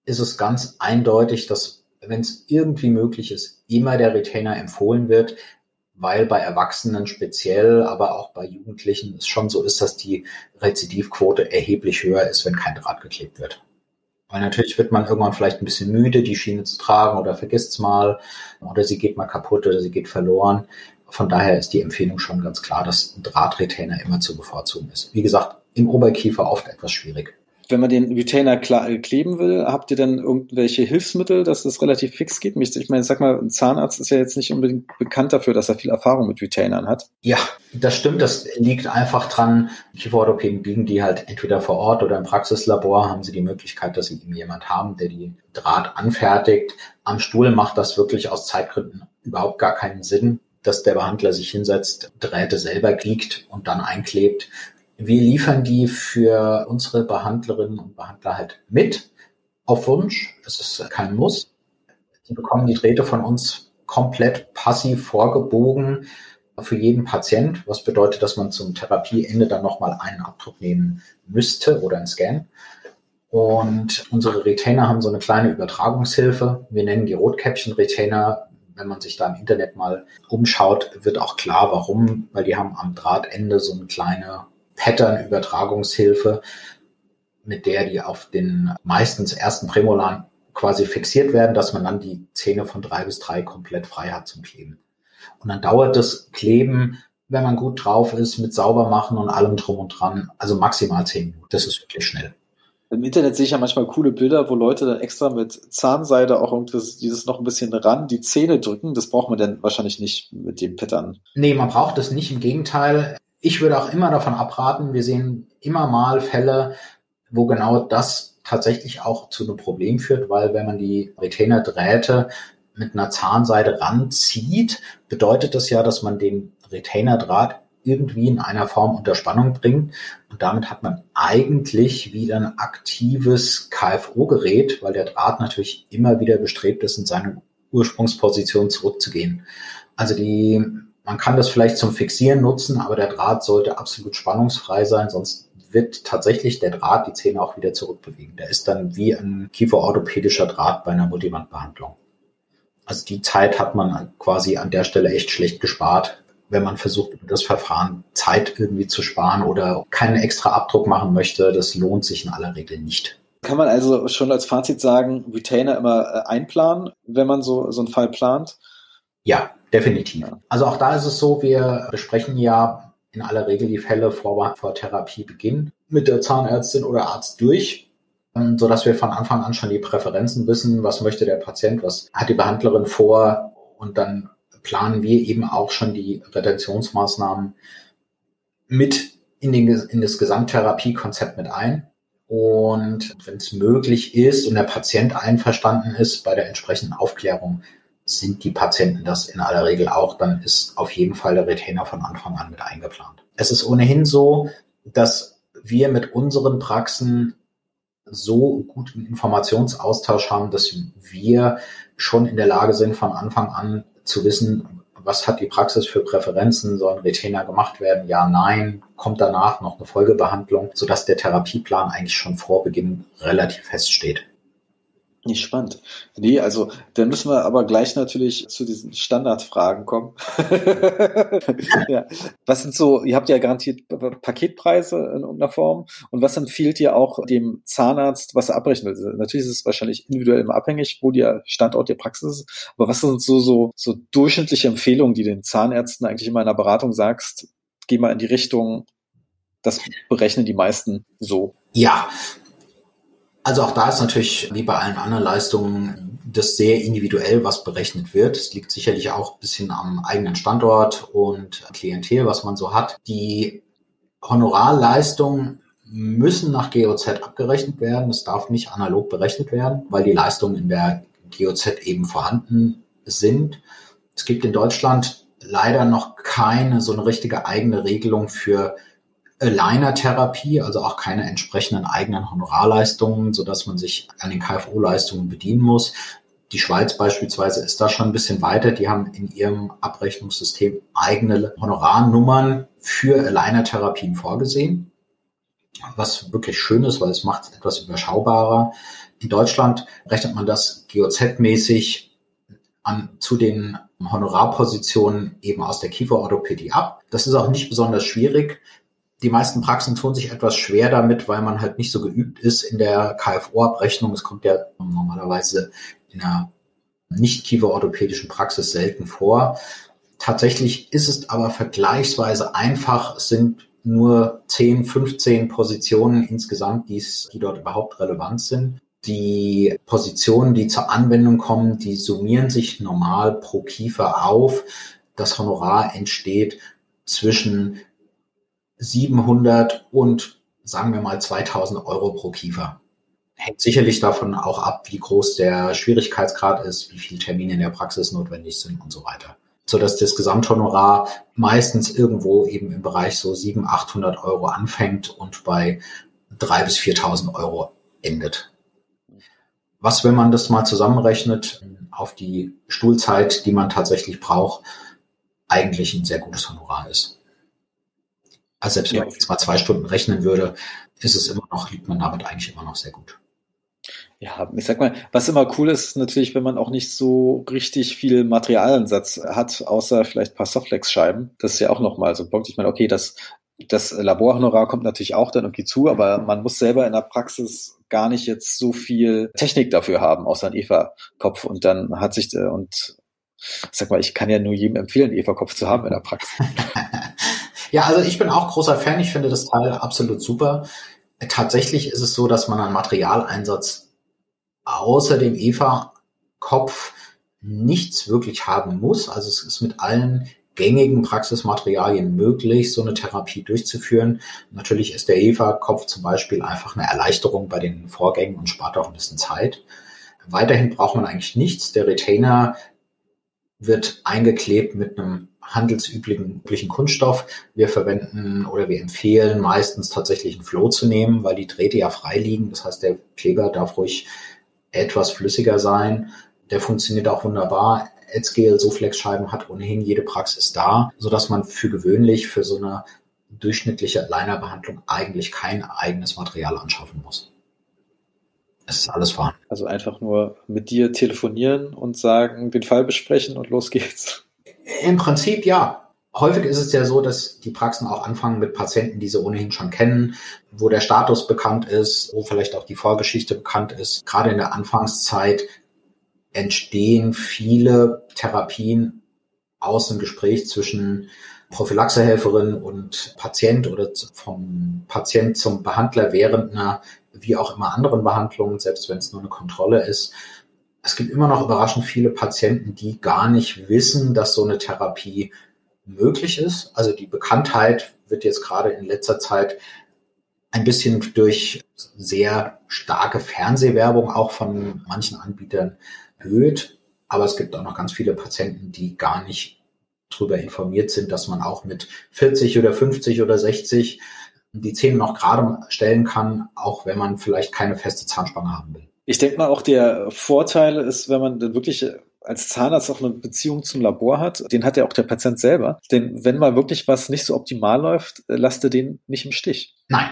ist es ganz eindeutig, dass wenn es irgendwie möglich ist, immer der Retainer empfohlen wird, weil bei Erwachsenen speziell, aber auch bei Jugendlichen es schon so ist, dass die Rezidivquote erheblich höher ist, wenn kein Draht geklebt wird. Weil natürlich wird man irgendwann vielleicht ein bisschen müde, die Schiene zu tragen oder vergisst es mal oder sie geht mal kaputt oder sie geht verloren. Von daher ist die Empfehlung schon ganz klar, dass ein Drahtretainer immer zu bevorzugen ist. Wie gesagt, im Oberkiefer oft etwas schwierig wenn man den Retainer kleben will, habt ihr denn irgendwelche Hilfsmittel, dass das relativ fix geht? Ich meine, sag mal, ein Zahnarzt ist ja jetzt nicht unbedingt bekannt dafür, dass er viel Erfahrung mit Retainern hat. Ja, das stimmt. Das liegt einfach dran. Kieferorthopäden biegen die halt entweder vor Ort oder im Praxislabor haben sie die Möglichkeit, dass sie eben jemand haben, der die Draht anfertigt. Am Stuhl macht das wirklich aus Zeitgründen überhaupt gar keinen Sinn dass der Behandler sich hinsetzt, Drähte selber gliegt und dann einklebt. Wir liefern die für unsere Behandlerinnen und Behandler halt mit auf Wunsch. Es ist kein Muss. Die bekommen die Drähte von uns komplett passiv vorgebogen für jeden Patient, was bedeutet, dass man zum Therapieende dann nochmal einen Abdruck nehmen müsste oder einen Scan. Und unsere Retainer haben so eine kleine Übertragungshilfe. Wir nennen die Rotkäppchen-Retainer. Wenn man sich da im Internet mal umschaut, wird auch klar, warum, weil die haben am Drahtende so eine kleine Pattern-Übertragungshilfe, mit der die auf den meistens ersten Prämolaren quasi fixiert werden, dass man dann die Zähne von drei bis drei komplett frei hat zum Kleben. Und dann dauert das Kleben, wenn man gut drauf ist, mit sauber machen und allem drum und dran, also maximal zehn Minuten. Das ist wirklich schnell. Im Internet sehe ich ja manchmal coole Bilder, wo Leute dann extra mit Zahnseide auch irgendwie dieses noch ein bisschen ran die Zähne drücken. Das braucht man dann wahrscheinlich nicht mit dem Pattern. Nee, man braucht das nicht. Im Gegenteil, ich würde auch immer davon abraten, wir sehen immer mal Fälle, wo genau das tatsächlich auch zu einem Problem führt, weil wenn man die Retainer-Drähte mit einer Zahnseide ranzieht, bedeutet das ja, dass man den Retainer-Draht irgendwie in einer Form unter Spannung bringt. Und damit hat man eigentlich wieder ein aktives KFO-Gerät, weil der Draht natürlich immer wieder bestrebt ist, in seine Ursprungsposition zurückzugehen. Also die man kann das vielleicht zum Fixieren nutzen, aber der Draht sollte absolut spannungsfrei sein, sonst wird tatsächlich der Draht die Zähne auch wieder zurückbewegen. Der ist dann wie ein kieferorthopädischer Draht bei einer Multibandbehandlung. Also die Zeit hat man quasi an der Stelle echt schlecht gespart, wenn man versucht, das Verfahren Zeit irgendwie zu sparen oder keinen extra Abdruck machen möchte. Das lohnt sich in aller Regel nicht. Kann man also schon als Fazit sagen, Retainer immer äh, einplanen, wenn man so, so einen Fall plant? Ja, definitiv. Also auch da ist es so, wir besprechen ja in aller Regel die Fälle vor, vor Therapiebeginn mit der Zahnärztin oder Arzt durch. so dass wir von Anfang an schon die Präferenzen wissen, was möchte der Patient, was hat die Behandlerin vor und dann planen wir eben auch schon die Retentionsmaßnahmen mit in, den, in das Gesamttherapiekonzept mit ein. Und wenn es möglich ist und der Patient einverstanden ist bei der entsprechenden Aufklärung, sind die Patienten das in aller Regel auch, dann ist auf jeden Fall der Retainer von Anfang an mit eingeplant. Es ist ohnehin so, dass wir mit unseren Praxen so guten Informationsaustausch haben, dass wir schon in der Lage sind, von Anfang an zu wissen, was hat die Praxis für Präferenzen, sollen Retainer gemacht werden, ja, nein, kommt danach noch eine Folgebehandlung, sodass der Therapieplan eigentlich schon vor Beginn relativ feststeht. Nicht spannend. Nee, also dann müssen wir aber gleich natürlich zu diesen Standardfragen kommen. ja. Was sind so, ihr habt ja garantiert Paketpreise in irgendeiner Form und was empfiehlt ihr auch dem Zahnarzt, was er abbrechen will? Natürlich ist es wahrscheinlich individuell immer abhängig, wo der Standort der Praxis ist, aber was sind so, so, so durchschnittliche Empfehlungen, die den Zahnärzten eigentlich immer in der Beratung sagst, geh mal in die Richtung, das berechnen die meisten so. Ja, also auch da ist natürlich, wie bei allen anderen Leistungen, das sehr individuell, was berechnet wird. Es liegt sicherlich auch ein bisschen am eigenen Standort und Klientel, was man so hat. Die Honorarleistungen müssen nach GOZ abgerechnet werden. Es darf nicht analog berechnet werden, weil die Leistungen in der GOZ eben vorhanden sind. Es gibt in Deutschland leider noch keine so eine richtige eigene Regelung für Aligner-Therapie, also auch keine entsprechenden eigenen Honorarleistungen, so dass man sich an den KFO-Leistungen bedienen muss. Die Schweiz beispielsweise ist da schon ein bisschen weiter. Die haben in ihrem Abrechnungssystem eigene Honorarnummern für Aligner-Therapien vorgesehen, was wirklich schön ist, weil es macht es etwas überschaubarer. In Deutschland rechnet man das GOZ-mäßig an, zu den Honorarpositionen eben aus der Kieferorthopädie ab. Das ist auch nicht besonders schwierig die meisten Praxen tun sich etwas schwer damit, weil man halt nicht so geübt ist in der KFO-Abrechnung. Es kommt ja normalerweise in einer nicht kieferorthopädischen Praxis selten vor. Tatsächlich ist es aber vergleichsweise einfach. Es sind nur 10, 15 Positionen insgesamt, die, die dort überhaupt relevant sind. Die Positionen, die zur Anwendung kommen, die summieren sich normal pro Kiefer auf. Das Honorar entsteht zwischen 700 und sagen wir mal 2000 Euro pro Kiefer. Hängt sicherlich davon auch ab, wie groß der Schwierigkeitsgrad ist, wie viele Termine in der Praxis notwendig sind und so weiter. So dass das Gesamthonorar meistens irgendwo eben im Bereich so 700, 800 Euro anfängt und bei 3.000 bis 4.000 Euro endet. Was, wenn man das mal zusammenrechnet auf die Stuhlzeit, die man tatsächlich braucht, eigentlich ein sehr gutes Honorar ist. Also selbst wenn man jetzt mal zwei Stunden rechnen würde, ist es immer noch, liegt man damit eigentlich immer noch sehr gut. Ja, ich sag mal, was immer cool ist, natürlich, wenn man auch nicht so richtig viel Materialansatz hat, außer vielleicht ein paar Softflex-Scheiben. Das ist ja auch nochmal so ein Punkt. Ich meine, okay, das, das Laborhonorar kommt natürlich auch dann irgendwie zu, aber man muss selber in der Praxis gar nicht jetzt so viel Technik dafür haben, außer ein EVA-Kopf. Und dann hat sich, äh, und sag mal, ich kann ja nur jedem empfehlen, einen EVA-Kopf zu haben in der Praxis. Ja, also ich bin auch großer Fan. Ich finde das Teil absolut super. Tatsächlich ist es so, dass man einen Materialeinsatz außer dem EVA-Kopf nichts wirklich haben muss. Also es ist mit allen gängigen Praxismaterialien möglich, so eine Therapie durchzuführen. Natürlich ist der EVA-Kopf zum Beispiel einfach eine Erleichterung bei den Vorgängen und spart auch ein bisschen Zeit. Weiterhin braucht man eigentlich nichts. Der Retainer wird eingeklebt mit einem handelsüblichen üblichen Kunststoff. Wir verwenden oder wir empfehlen meistens tatsächlich einen Flow zu nehmen, weil die Drähte ja frei liegen. Das heißt, der Kleber darf ruhig etwas flüssiger sein. Der funktioniert auch wunderbar. Edsgel Soflex-Scheiben hat ohnehin jede Praxis da, so dass man für gewöhnlich für so eine durchschnittliche Linerbehandlung eigentlich kein eigenes Material anschaffen muss. Es ist alles vorhanden. Also einfach nur mit dir telefonieren und sagen, den Fall besprechen und los geht's. Im Prinzip ja. Häufig ist es ja so, dass die Praxen auch anfangen mit Patienten, die sie ohnehin schon kennen, wo der Status bekannt ist, wo vielleicht auch die Vorgeschichte bekannt ist. Gerade in der Anfangszeit entstehen viele Therapien aus dem Gespräch zwischen Prophylaxehelferin und Patient oder vom Patient zum Behandler während einer wie auch immer anderen Behandlungen, selbst wenn es nur eine Kontrolle ist. Es gibt immer noch überraschend viele Patienten, die gar nicht wissen, dass so eine Therapie möglich ist. Also die Bekanntheit wird jetzt gerade in letzter Zeit ein bisschen durch sehr starke Fernsehwerbung auch von manchen Anbietern erhöht. Aber es gibt auch noch ganz viele Patienten, die gar nicht darüber informiert sind, dass man auch mit 40 oder 50 oder 60 die Zähne noch gerade stellen kann, auch wenn man vielleicht keine feste Zahnspange haben will. Ich denke mal, auch der Vorteil ist, wenn man wirklich als Zahnarzt auch eine Beziehung zum Labor hat, den hat ja auch der Patient selber. Denn wenn mal wirklich was nicht so optimal läuft, lasst er den nicht im Stich. Nein.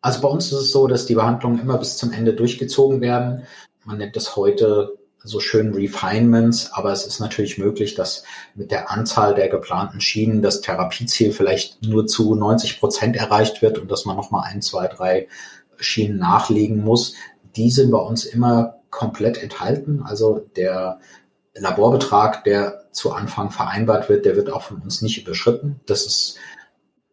Also bei uns ist es so, dass die Behandlungen immer bis zum Ende durchgezogen werden. Man nennt das heute so schön Refinements, aber es ist natürlich möglich, dass mit der Anzahl der geplanten Schienen das Therapieziel vielleicht nur zu 90 Prozent erreicht wird und dass man nochmal ein, zwei, drei Schienen nachlegen muss. Die sind bei uns immer komplett enthalten. Also der Laborbetrag, der zu Anfang vereinbart wird, der wird auch von uns nicht überschritten. Das ist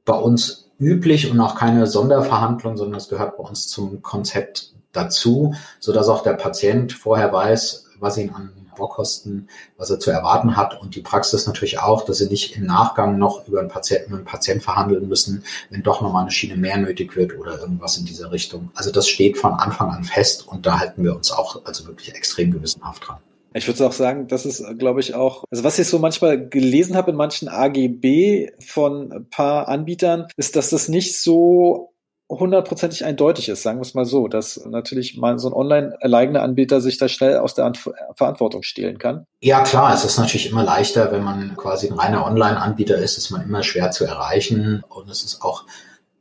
bei uns üblich und auch keine Sonderverhandlung, sondern es gehört bei uns zum Konzept dazu, so dass auch der Patient vorher weiß, was ihn an Vorkosten, was er zu erwarten hat und die Praxis natürlich auch, dass sie nicht im Nachgang noch über einen Patienten mit einem Patient verhandeln müssen, wenn doch nochmal eine Schiene mehr nötig wird oder irgendwas in dieser Richtung. Also das steht von Anfang an fest und da halten wir uns auch also wirklich extrem gewissenhaft dran. Ich würde auch sagen, das ist, glaube ich, auch, also was ich so manchmal gelesen habe in manchen AGB von ein paar Anbietern, ist, dass das nicht so hundertprozentig eindeutig ist, sagen wir es mal so, dass natürlich mal so ein Online-Anbieter sich da schnell aus der Anf Verantwortung stehlen kann. Ja, klar, es ist natürlich immer leichter, wenn man quasi ein reiner Online-Anbieter ist, ist man immer schwer zu erreichen und es ist auch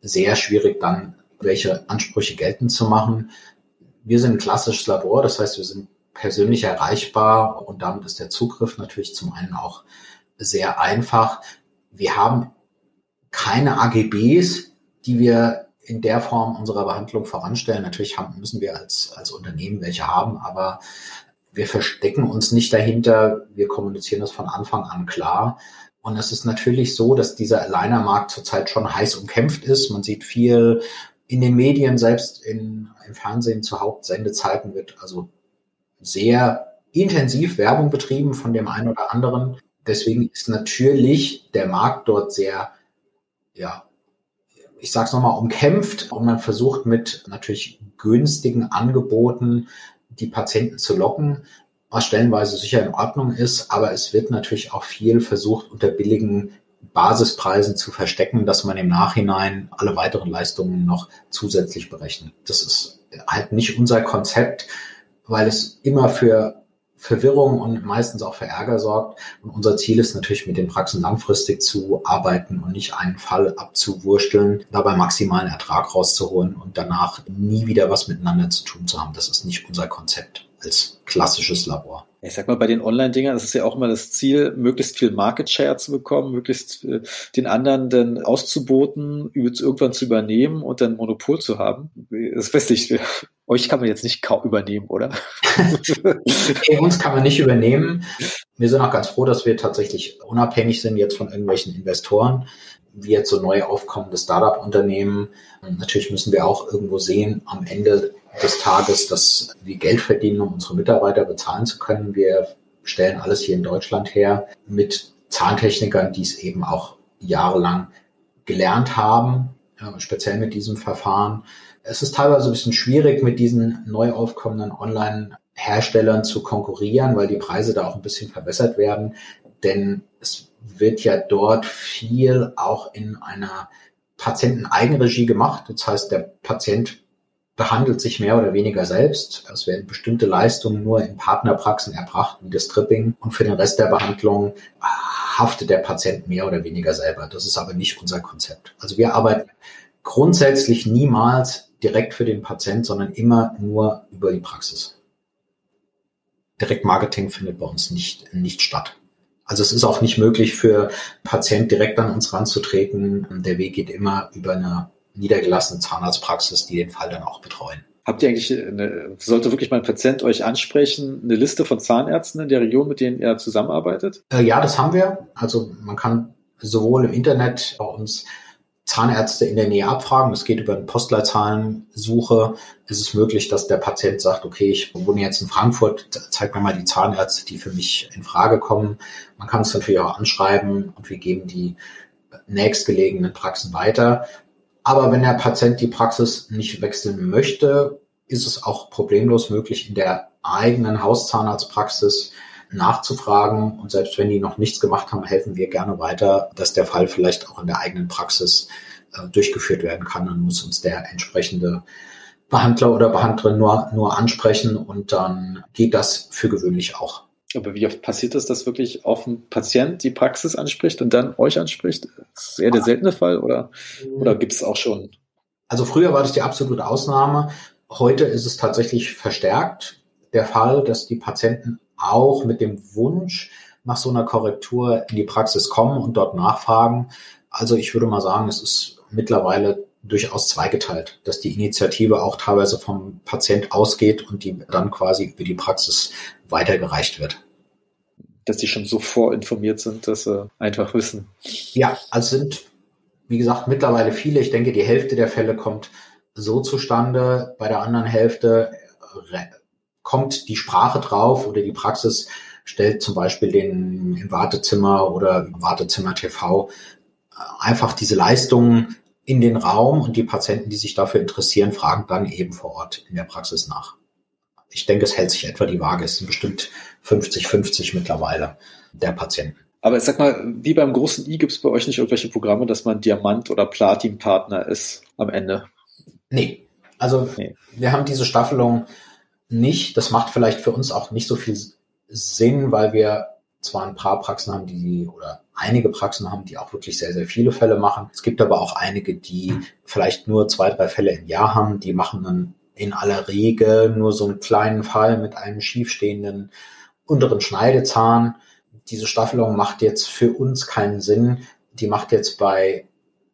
sehr schwierig dann, welche Ansprüche geltend zu machen. Wir sind ein klassisches Labor, das heißt, wir sind persönlich erreichbar und damit ist der Zugriff natürlich zum einen auch sehr einfach. Wir haben keine AGBs, die wir in der Form unserer Behandlung voranstellen. Natürlich haben, müssen wir als, als Unternehmen welche haben, aber wir verstecken uns nicht dahinter. Wir kommunizieren das von Anfang an klar. Und es ist natürlich so, dass dieser Aligner-Markt zurzeit schon heiß umkämpft ist. Man sieht viel in den Medien, selbst in, im Fernsehen zu Hauptsendezeiten wird also sehr intensiv Werbung betrieben von dem einen oder anderen. Deswegen ist natürlich der Markt dort sehr ja, ich sage es nochmal, umkämpft und man versucht mit natürlich günstigen Angeboten die Patienten zu locken, was stellenweise sicher in Ordnung ist, aber es wird natürlich auch viel versucht, unter billigen Basispreisen zu verstecken, dass man im Nachhinein alle weiteren Leistungen noch zusätzlich berechnet. Das ist halt nicht unser Konzept, weil es immer für Verwirrung und meistens auch für Ärger sorgt. Und unser Ziel ist natürlich, mit den Praxen langfristig zu arbeiten und nicht einen Fall abzuwursteln, dabei maximalen Ertrag rauszuholen und danach nie wieder was miteinander zu tun zu haben. Das ist nicht unser Konzept als klassisches Labor. Ich sag mal, bei den Online-Dingern ist es ja auch immer das Ziel, möglichst viel Market Share zu bekommen, möglichst äh, den anderen dann auszuboten, irgendwann zu übernehmen und dann Monopol zu haben. Das weiß ich, euch kann man jetzt nicht übernehmen, oder? nee, uns kann man nicht übernehmen. Wir sind auch ganz froh, dass wir tatsächlich unabhängig sind jetzt von irgendwelchen Investoren, wie jetzt so neu aufkommende Startup-Unternehmen. Natürlich müssen wir auch irgendwo sehen, am Ende des Tages, dass wir Geld verdienen, um unsere Mitarbeiter bezahlen zu können. Wir stellen alles hier in Deutschland her mit Zahntechnikern, die es eben auch jahrelang gelernt haben, speziell mit diesem Verfahren. Es ist teilweise ein bisschen schwierig, mit diesen neu aufkommenden Online-Herstellern zu konkurrieren, weil die Preise da auch ein bisschen verbessert werden. Denn es wird ja dort viel auch in einer Patienteneigenregie gemacht. Das heißt, der Patient behandelt sich mehr oder weniger selbst. Es werden bestimmte Leistungen nur in Partnerpraxen erbracht, wie das Tripping. Und für den Rest der Behandlung haftet der Patient mehr oder weniger selber. Das ist aber nicht unser Konzept. Also wir arbeiten grundsätzlich niemals direkt für den Patient, sondern immer nur über die Praxis. Direktmarketing findet bei uns nicht, nicht statt. Also es ist auch nicht möglich für Patient direkt an uns ranzutreten. Der Weg geht immer über eine niedergelassene Zahnarztpraxis, die den Fall dann auch betreuen. Habt ihr eigentlich, eine, sollte wirklich mal ein Patient euch ansprechen, eine Liste von Zahnärzten in der Region, mit denen ihr zusammenarbeitet? Äh, ja, das haben wir. Also man kann sowohl im Internet bei uns Zahnärzte in der Nähe abfragen. Das geht über eine Postleitzahlensuche. Es ist möglich, dass der Patient sagt, okay, ich wohne jetzt in Frankfurt, zeig mir mal die Zahnärzte, die für mich in Frage kommen. Man kann es natürlich auch anschreiben und wir geben die nächstgelegenen Praxen weiter. Aber wenn der Patient die Praxis nicht wechseln möchte, ist es auch problemlos möglich, in der eigenen Hauszahnarztpraxis nachzufragen. Und selbst wenn die noch nichts gemacht haben, helfen wir gerne weiter, dass der Fall vielleicht auch in der eigenen Praxis äh, durchgeführt werden kann. Dann muss uns der entsprechende Behandler oder Behandlerin nur, nur ansprechen und dann geht das für gewöhnlich auch. Aber wie oft passiert das, dass wirklich auf ein Patient die Praxis anspricht und dann euch anspricht? Das ist eher der seltene Fall oder, oder gibt es auch schon? Also früher war das die absolute Ausnahme. Heute ist es tatsächlich verstärkt der Fall, dass die Patienten auch mit dem Wunsch nach so einer Korrektur in die Praxis kommen und dort nachfragen. Also ich würde mal sagen, es ist mittlerweile durchaus zweigeteilt, dass die Initiative auch teilweise vom Patient ausgeht und die dann quasi über die Praxis weitergereicht wird. Dass die schon so vorinformiert sind, dass sie einfach wissen. Ja, also sind, wie gesagt, mittlerweile viele. Ich denke, die Hälfte der Fälle kommt so zustande. Bei der anderen Hälfte kommt die Sprache drauf oder die Praxis stellt zum Beispiel den im Wartezimmer oder im Wartezimmer TV äh, einfach diese Leistungen in den Raum und die Patienten, die sich dafür interessieren, fragen dann eben vor Ort in der Praxis nach. Ich denke, es hält sich etwa die Waage. Es sind bestimmt 50-50 mittlerweile der Patienten. Aber ich sag mal, wie beim großen I gibt es bei euch nicht irgendwelche Programme, dass man Diamant- oder Platin-Partner ist am Ende? Nee. Also nee. wir haben diese Staffelung nicht. Das macht vielleicht für uns auch nicht so viel Sinn, weil wir zwar ein paar Praxen haben, die oder einige Praxen haben, die auch wirklich sehr, sehr viele Fälle machen. Es gibt aber auch einige, die vielleicht nur zwei, drei Fälle im Jahr haben. Die machen dann in aller Regel nur so einen kleinen Fall mit einem schiefstehenden unteren Schneidezahn. Diese Staffelung macht jetzt für uns keinen Sinn. Die macht jetzt bei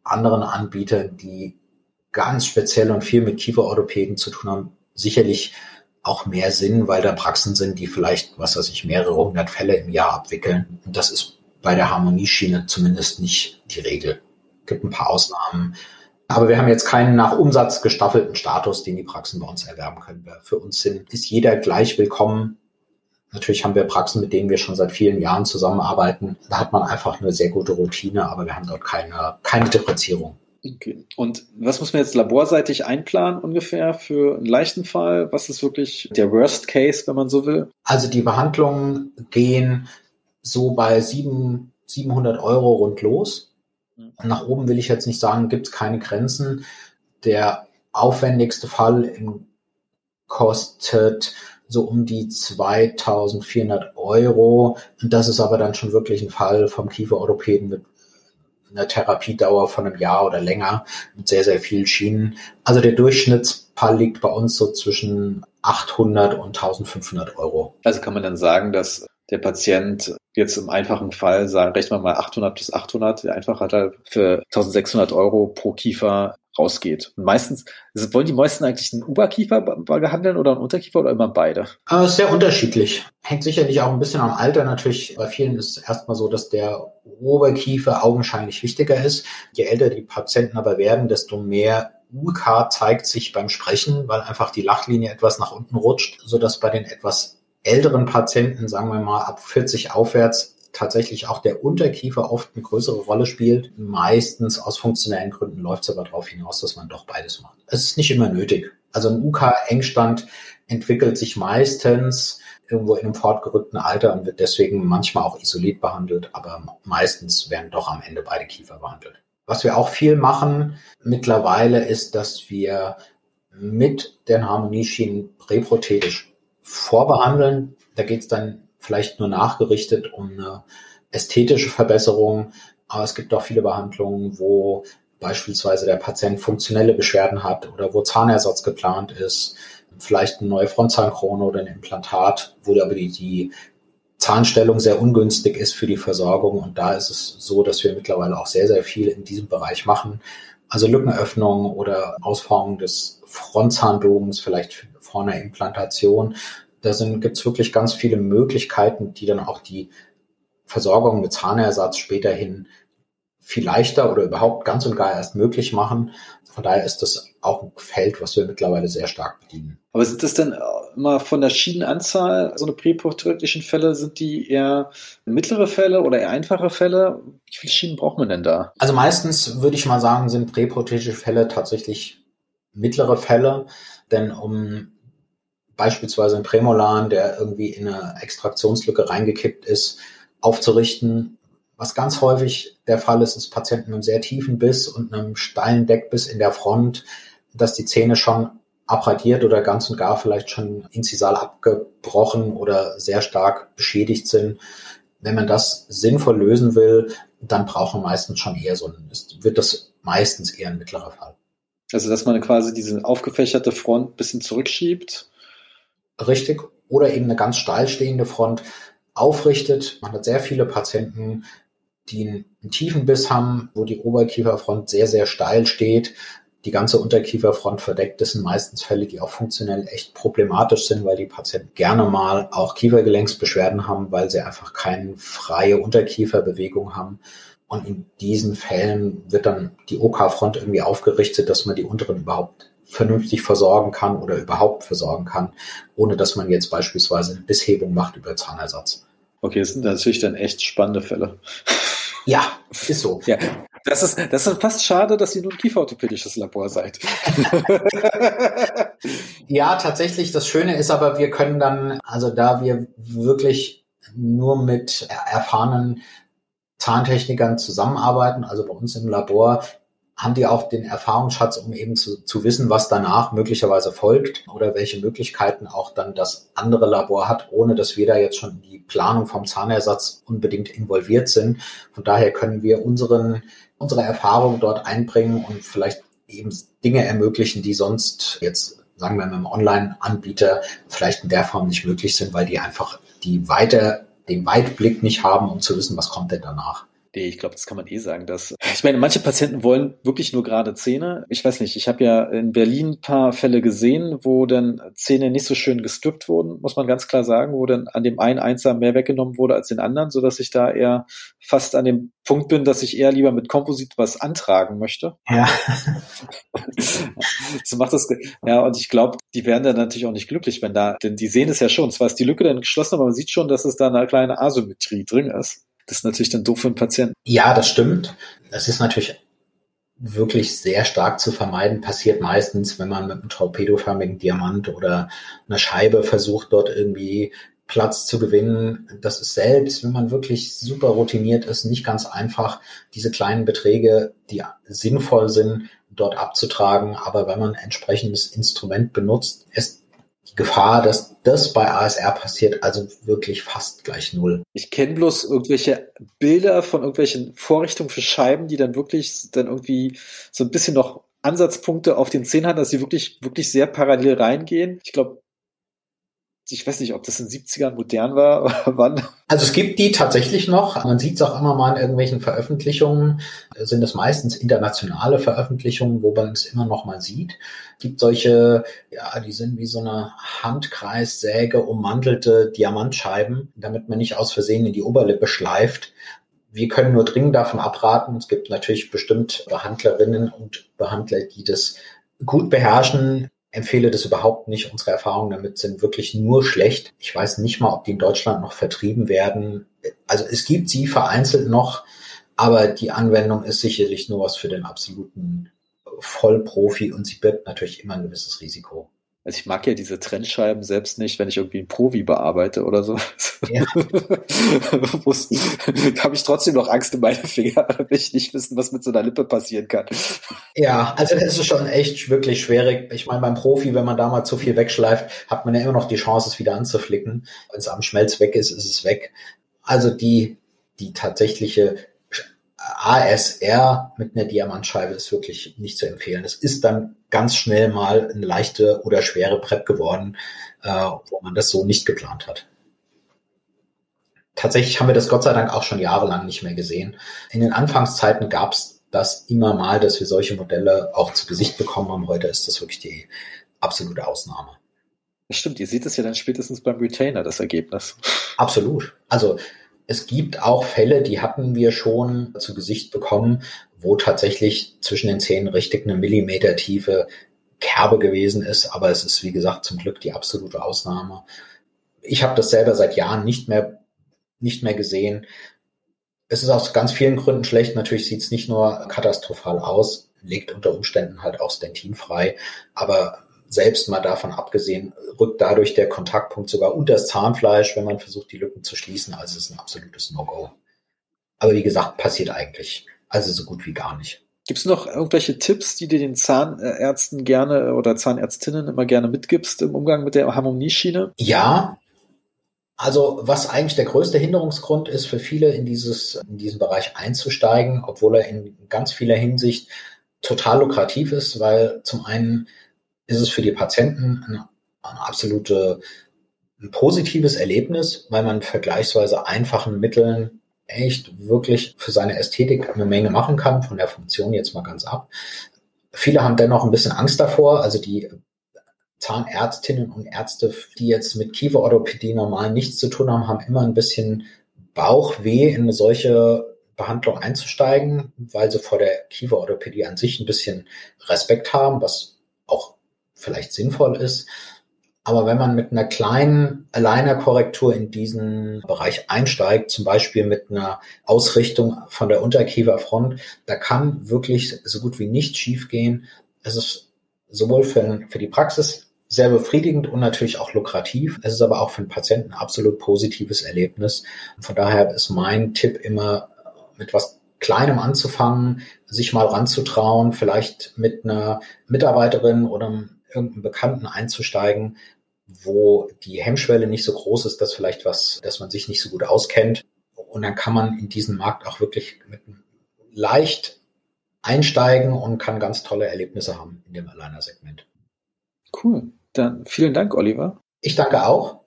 anderen Anbietern, die ganz speziell und viel mit Kieferorthopäden zu tun haben, sicherlich auch mehr Sinn, weil da Praxen sind, die vielleicht, was weiß ich, mehrere hundert Fälle im Jahr abwickeln. Und das ist bei der Harmonieschiene zumindest nicht die Regel. Es gibt ein paar Ausnahmen. Aber wir haben jetzt keinen nach Umsatz gestaffelten Status, den die Praxen bei uns erwerben können. Für uns sind, ist jeder gleich willkommen. Natürlich haben wir Praxen, mit denen wir schon seit vielen Jahren zusammenarbeiten. Da hat man einfach eine sehr gute Routine, aber wir haben dort keine, keine Differenzierung. Okay. Und was muss man jetzt laborseitig einplanen ungefähr für einen leichten Fall? Was ist wirklich der Worst Case, wenn man so will? Also die Behandlungen gehen so bei sieben, 700 Euro rund los. Mhm. Nach oben will ich jetzt nicht sagen, gibt es keine Grenzen. Der aufwendigste Fall kostet so um die 2400 Euro. Und das ist aber dann schon wirklich ein Fall vom Kieferorthopäden mit einer Therapiedauer von einem Jahr oder länger mit sehr, sehr vielen Schienen. Also der Durchschnittspall liegt bei uns so zwischen 800 und 1500 Euro. Also kann man dann sagen, dass der Patient jetzt im einfachen Fall sagen, rechnen wir mal 800 bis 800, der einfach hat er für 1600 Euro pro Kiefer rausgeht. Und meistens, also wollen die meisten eigentlich einen Oberkiefer behandeln oder einen Unterkiefer oder immer beide? Äh, sehr unterschiedlich. Hängt sicherlich auch ein bisschen am Alter. Natürlich, bei vielen ist es erstmal so, dass der Oberkiefer augenscheinlich wichtiger ist. Je älter die Patienten aber werden, desto mehr UK zeigt sich beim Sprechen, weil einfach die Lachlinie etwas nach unten rutscht, sodass bei den etwas älteren Patienten, sagen wir mal ab 40 aufwärts, tatsächlich auch der Unterkiefer oft eine größere Rolle spielt. Meistens aus funktionellen Gründen läuft es aber darauf hinaus, dass man doch beides macht. Es ist nicht immer nötig. Also ein UK-Engstand entwickelt sich meistens irgendwo in einem fortgerückten Alter und wird deswegen manchmal auch isoliert behandelt, aber meistens werden doch am Ende beide Kiefer behandelt. Was wir auch viel machen mittlerweile ist, dass wir mit den Harmonieschienen präprothetisch vorbehandeln. Da geht es dann vielleicht nur nachgerichtet um eine ästhetische Verbesserung. Aber es gibt auch viele Behandlungen, wo beispielsweise der Patient funktionelle Beschwerden hat oder wo Zahnersatz geplant ist, vielleicht eine neue Frontzahnkrone oder ein Implantat, wo aber die, die Zahnstellung sehr ungünstig ist für die Versorgung. Und da ist es so, dass wir mittlerweile auch sehr, sehr viel in diesem Bereich machen. Also Lückenöffnung oder Ausformung des Frontzahnbogens, vielleicht vor einer Implantation. Da gibt es wirklich ganz viele Möglichkeiten, die dann auch die Versorgung mit Zahnersatz späterhin viel leichter oder überhaupt ganz und gar erst möglich machen. Von daher ist das auch ein Feld, was wir mittlerweile sehr stark bedienen. Aber sind das denn immer von der Schienenanzahl, so eine präprotektischen Fälle, sind die eher mittlere Fälle oder eher einfache Fälle? Wie viele Schienen braucht man denn da? Also meistens würde ich mal sagen, sind präprotetische Fälle tatsächlich mittlere Fälle, denn um beispielsweise einen Prämolan, der irgendwie in eine Extraktionslücke reingekippt ist, aufzurichten, was ganz häufig der Fall ist, ist Patienten mit einem sehr tiefen Biss und einem steilen Deckbiss in der Front, dass die Zähne schon abradiert oder ganz und gar vielleicht schon inzisal abgebrochen oder sehr stark beschädigt sind. Wenn man das sinnvoll lösen will, dann braucht man meistens schon eher so ein, wird das meistens eher ein mittlerer Fall. Also, dass man quasi diese aufgefächerte Front ein bisschen zurückschiebt? Richtig. Oder eben eine ganz steil stehende Front aufrichtet. Man hat sehr viele Patienten, die einen tiefen Biss haben, wo die Oberkieferfront sehr, sehr steil steht, die ganze Unterkieferfront verdeckt. Das sind meistens Fälle, die auch funktionell echt problematisch sind, weil die Patienten gerne mal auch Kiefergelenksbeschwerden haben, weil sie einfach keine freie Unterkieferbewegung haben. Und in diesen Fällen wird dann die OK-Front irgendwie aufgerichtet, dass man die unteren überhaupt vernünftig versorgen kann oder überhaupt versorgen kann, ohne dass man jetzt beispielsweise eine Bisshebung macht über Zahnersatz. Okay, das sind natürlich dann echt spannende Fälle. Ja, ist so. Ja, das ist, das ist fast schade, dass ihr nun kieferorthopädisches Labor seid. ja, tatsächlich. Das Schöne ist aber, wir können dann, also da wir wirklich nur mit erfahrenen Zahntechnikern zusammenarbeiten, also bei uns im Labor, haben die auch den Erfahrungsschatz, um eben zu, zu wissen, was danach möglicherweise folgt oder welche Möglichkeiten auch dann das andere Labor hat, ohne dass wir da jetzt schon in die Planung vom Zahnersatz unbedingt involviert sind. Von daher können wir unseren, unsere Erfahrung dort einbringen und vielleicht eben Dinge ermöglichen, die sonst jetzt, sagen wir, mit einem Online-Anbieter vielleicht in der Form nicht möglich sind, weil die einfach die weiter, den Weitblick nicht haben, um zu wissen, was kommt denn danach. Nee, ich glaube, das kann man eh sagen. Dass, ich meine, manche Patienten wollen wirklich nur gerade Zähne. Ich weiß nicht, ich habe ja in Berlin ein paar Fälle gesehen, wo dann Zähne nicht so schön gestrippt wurden, muss man ganz klar sagen, wo dann an dem einen Einsam mehr weggenommen wurde als den anderen, so dass ich da eher fast an dem Punkt bin, dass ich eher lieber mit Komposit was antragen möchte. Ja. so macht das, ja, und ich glaube, die werden dann natürlich auch nicht glücklich, wenn da, denn die sehen es ja schon. Zwar ist die Lücke dann geschlossen, aber man sieht schon, dass es da eine kleine Asymmetrie drin ist. Das ist natürlich dann doof für den Patienten. Ja, das stimmt. Das ist natürlich wirklich sehr stark zu vermeiden. Passiert meistens, wenn man mit einem torpedoförmigen Diamant oder einer Scheibe versucht, dort irgendwie Platz zu gewinnen. Das ist selbst, wenn man wirklich super routiniert ist, nicht ganz einfach, diese kleinen Beträge, die sinnvoll sind, dort abzutragen. Aber wenn man ein entsprechendes Instrument benutzt, ist die Gefahr, dass das bei ASR passiert, also wirklich fast gleich null. Ich kenne bloß irgendwelche Bilder von irgendwelchen Vorrichtungen für Scheiben, die dann wirklich dann irgendwie so ein bisschen noch Ansatzpunkte auf den Zähnen haben, dass sie wirklich, wirklich sehr parallel reingehen. Ich glaube, ich weiß nicht, ob das in den 70ern modern war oder wann. Also es gibt die tatsächlich noch. Man sieht es auch immer mal in irgendwelchen Veröffentlichungen. Sind es meistens internationale Veröffentlichungen, wo man es immer noch mal sieht. Es gibt solche, ja, die sind wie so eine Handkreissäge ummantelte Diamantscheiben, damit man nicht aus Versehen in die Oberlippe schleift. Wir können nur dringend davon abraten. Es gibt natürlich bestimmt Behandlerinnen und Behandler, die das gut beherrschen, empfehle das überhaupt nicht. Unsere Erfahrungen damit sind wirklich nur schlecht. Ich weiß nicht mal, ob die in Deutschland noch vertrieben werden. Also es gibt sie vereinzelt noch, aber die Anwendung ist sicherlich nur was für den absoluten Vollprofi und sie birgt natürlich immer ein gewisses Risiko. Also ich mag ja diese Trennscheiben selbst nicht, wenn ich irgendwie ein Provi bearbeite oder so. Ja. da habe ich trotzdem noch Angst in meine Finger, wenn ich nicht wissen, was mit so einer Lippe passieren kann. Ja, also das ist schon echt wirklich schwierig. Ich meine, beim Profi, wenn man da mal zu viel wegschleift, hat man ja immer noch die Chance, es wieder anzuflicken. Wenn es am Schmelz weg ist, ist es weg. Also die, die tatsächliche ASR mit einer Diamantscheibe ist wirklich nicht zu empfehlen. Es ist dann ganz schnell mal eine leichte oder schwere Prep geworden, äh, wo man das so nicht geplant hat. Tatsächlich haben wir das Gott sei Dank auch schon jahrelang nicht mehr gesehen. In den Anfangszeiten gab es das immer mal, dass wir solche Modelle auch zu Gesicht bekommen haben. Heute ist das wirklich die absolute Ausnahme. Das stimmt, ihr seht es ja dann spätestens beim Retainer, das Ergebnis. Absolut. Also Es gibt auch Fälle, die hatten wir schon zu Gesicht bekommen, wo tatsächlich zwischen den Zähnen richtig eine Millimeter tiefe Kerbe gewesen ist. Aber es ist, wie gesagt, zum Glück die absolute Ausnahme. Ich habe das selber seit Jahren nicht mehr, nicht mehr gesehen. Es ist aus ganz vielen Gründen schlecht. Natürlich sieht es nicht nur katastrophal aus, legt unter Umständen halt auch Stentin frei. Aber selbst mal davon abgesehen, rückt dadurch der Kontaktpunkt sogar unter das Zahnfleisch, wenn man versucht, die Lücken zu schließen. Also es ist ein absolutes No-Go. Aber wie gesagt, passiert eigentlich. Also so gut wie gar nicht. Gibt es noch irgendwelche Tipps, die du den Zahnärzten gerne oder Zahnärztinnen immer gerne mitgibst im Umgang mit der Harmonieschiene? Ja. Also was eigentlich der größte Hinderungsgrund ist für viele in dieses in diesen Bereich einzusteigen, obwohl er in ganz vieler Hinsicht total lukrativ ist, weil zum einen ist es für die Patienten eine, eine absolute ein positives Erlebnis, weil man vergleichsweise einfachen Mitteln echt wirklich für seine Ästhetik eine Menge machen kann, von der Funktion jetzt mal ganz ab. Viele haben dennoch ein bisschen Angst davor, also die Zahnärztinnen und Ärzte, die jetzt mit Kieferorthopädie normal nichts zu tun haben, haben immer ein bisschen Bauchweh, in eine solche Behandlung einzusteigen, weil sie vor der Kieferorthopädie an sich ein bisschen Respekt haben, was vielleicht sinnvoll ist. Aber wenn man mit einer kleinen Aligner-Korrektur in diesen Bereich einsteigt, zum Beispiel mit einer Ausrichtung von der Unterkieferfront, da kann wirklich so gut wie nichts schiefgehen. Es ist sowohl für, für die Praxis sehr befriedigend und natürlich auch lukrativ. Es ist aber auch für den Patienten ein absolut positives Erlebnis. Von daher ist mein Tipp immer, mit was Kleinem anzufangen, sich mal ranzutrauen, vielleicht mit einer Mitarbeiterin oder irgendeinen Bekannten einzusteigen, wo die Hemmschwelle nicht so groß ist, dass vielleicht was, dass man sich nicht so gut auskennt. Und dann kann man in diesen Markt auch wirklich leicht einsteigen und kann ganz tolle Erlebnisse haben in dem Aligner-Segment. Cool. Dann vielen Dank, Oliver. Ich danke auch.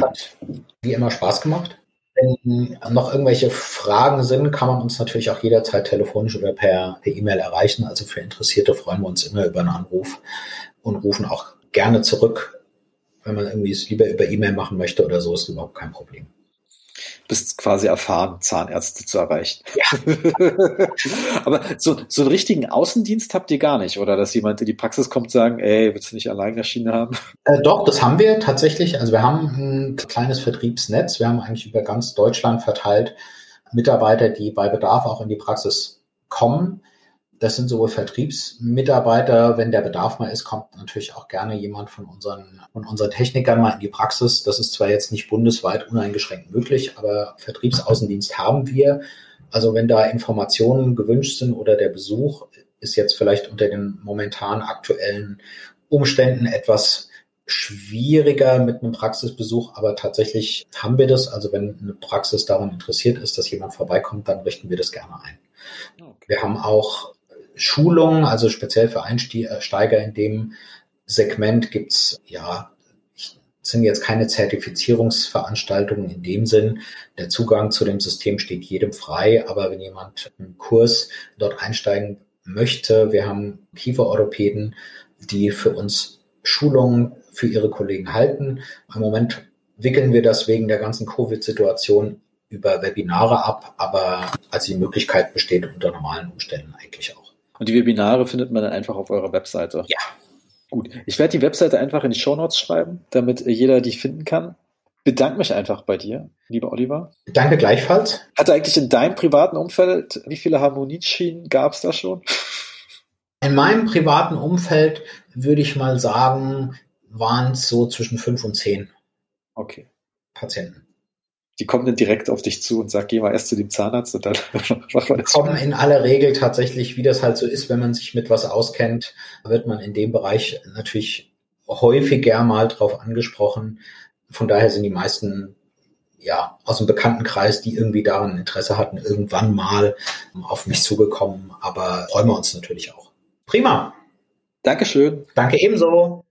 Hat wie immer Spaß gemacht. Wenn noch irgendwelche Fragen sind, kann man uns natürlich auch jederzeit telefonisch oder per E-Mail erreichen. Also für Interessierte freuen wir uns immer über einen Anruf und rufen auch gerne zurück, wenn man irgendwie es lieber über E-Mail machen möchte oder so, ist überhaupt kein Problem. Bist quasi erfahren, Zahnärzte zu erreichen. Ja. Aber so, so einen richtigen Außendienst habt ihr gar nicht, oder? Dass jemand in die Praxis kommt und sagen, ey, willst du nicht allein Maschine haben? Äh, doch, das haben wir tatsächlich. Also wir haben ein kleines Vertriebsnetz. Wir haben eigentlich über ganz Deutschland verteilt Mitarbeiter, die bei Bedarf auch in die Praxis kommen. Das sind sowohl Vertriebsmitarbeiter, wenn der Bedarf mal ist, kommt natürlich auch gerne jemand von unseren, von unseren Technikern mal in die Praxis. Das ist zwar jetzt nicht bundesweit uneingeschränkt möglich, aber Vertriebsaußendienst haben wir. Also wenn da Informationen gewünscht sind oder der Besuch ist jetzt vielleicht unter den momentan aktuellen Umständen etwas schwieriger mit einem Praxisbesuch, aber tatsächlich haben wir das. Also wenn eine Praxis daran interessiert ist, dass jemand vorbeikommt, dann richten wir das gerne ein. Okay. Wir haben auch Schulungen, also speziell für Einsteiger in dem Segment gibt's ja sind jetzt keine Zertifizierungsveranstaltungen in dem Sinn. Der Zugang zu dem System steht jedem frei, aber wenn jemand einen Kurs dort einsteigen möchte, wir haben Kieferorthopäden, die für uns Schulungen für ihre Kollegen halten. Im Moment wickeln wir das wegen der ganzen Covid-Situation über Webinare ab, aber also die Möglichkeit besteht unter normalen Umständen eigentlich auch. Und die Webinare findet man dann einfach auf eurer Webseite. Ja. Gut. Ich werde die Webseite einfach in die Show Notes schreiben, damit jeder die finden kann. Bedanke mich einfach bei dir, lieber Oliver. Danke gleichfalls. Hatte eigentlich in deinem privaten Umfeld, wie viele Harmonieschienen gab es da schon? In meinem privaten Umfeld würde ich mal sagen, waren es so zwischen fünf und zehn. Okay. Patienten die kommen dann direkt auf dich zu und sagen, geh mal erst zu dem Zahnarzt und dann machen wir das. Kommen in aller Regel tatsächlich, wie das halt so ist, wenn man sich mit was auskennt, wird man in dem Bereich natürlich häufiger mal drauf angesprochen. Von daher sind die meisten ja aus dem Bekanntenkreis, die irgendwie daran Interesse hatten, irgendwann mal auf mich zugekommen. Aber freuen wir uns natürlich auch. Prima. Dankeschön. Danke ebenso.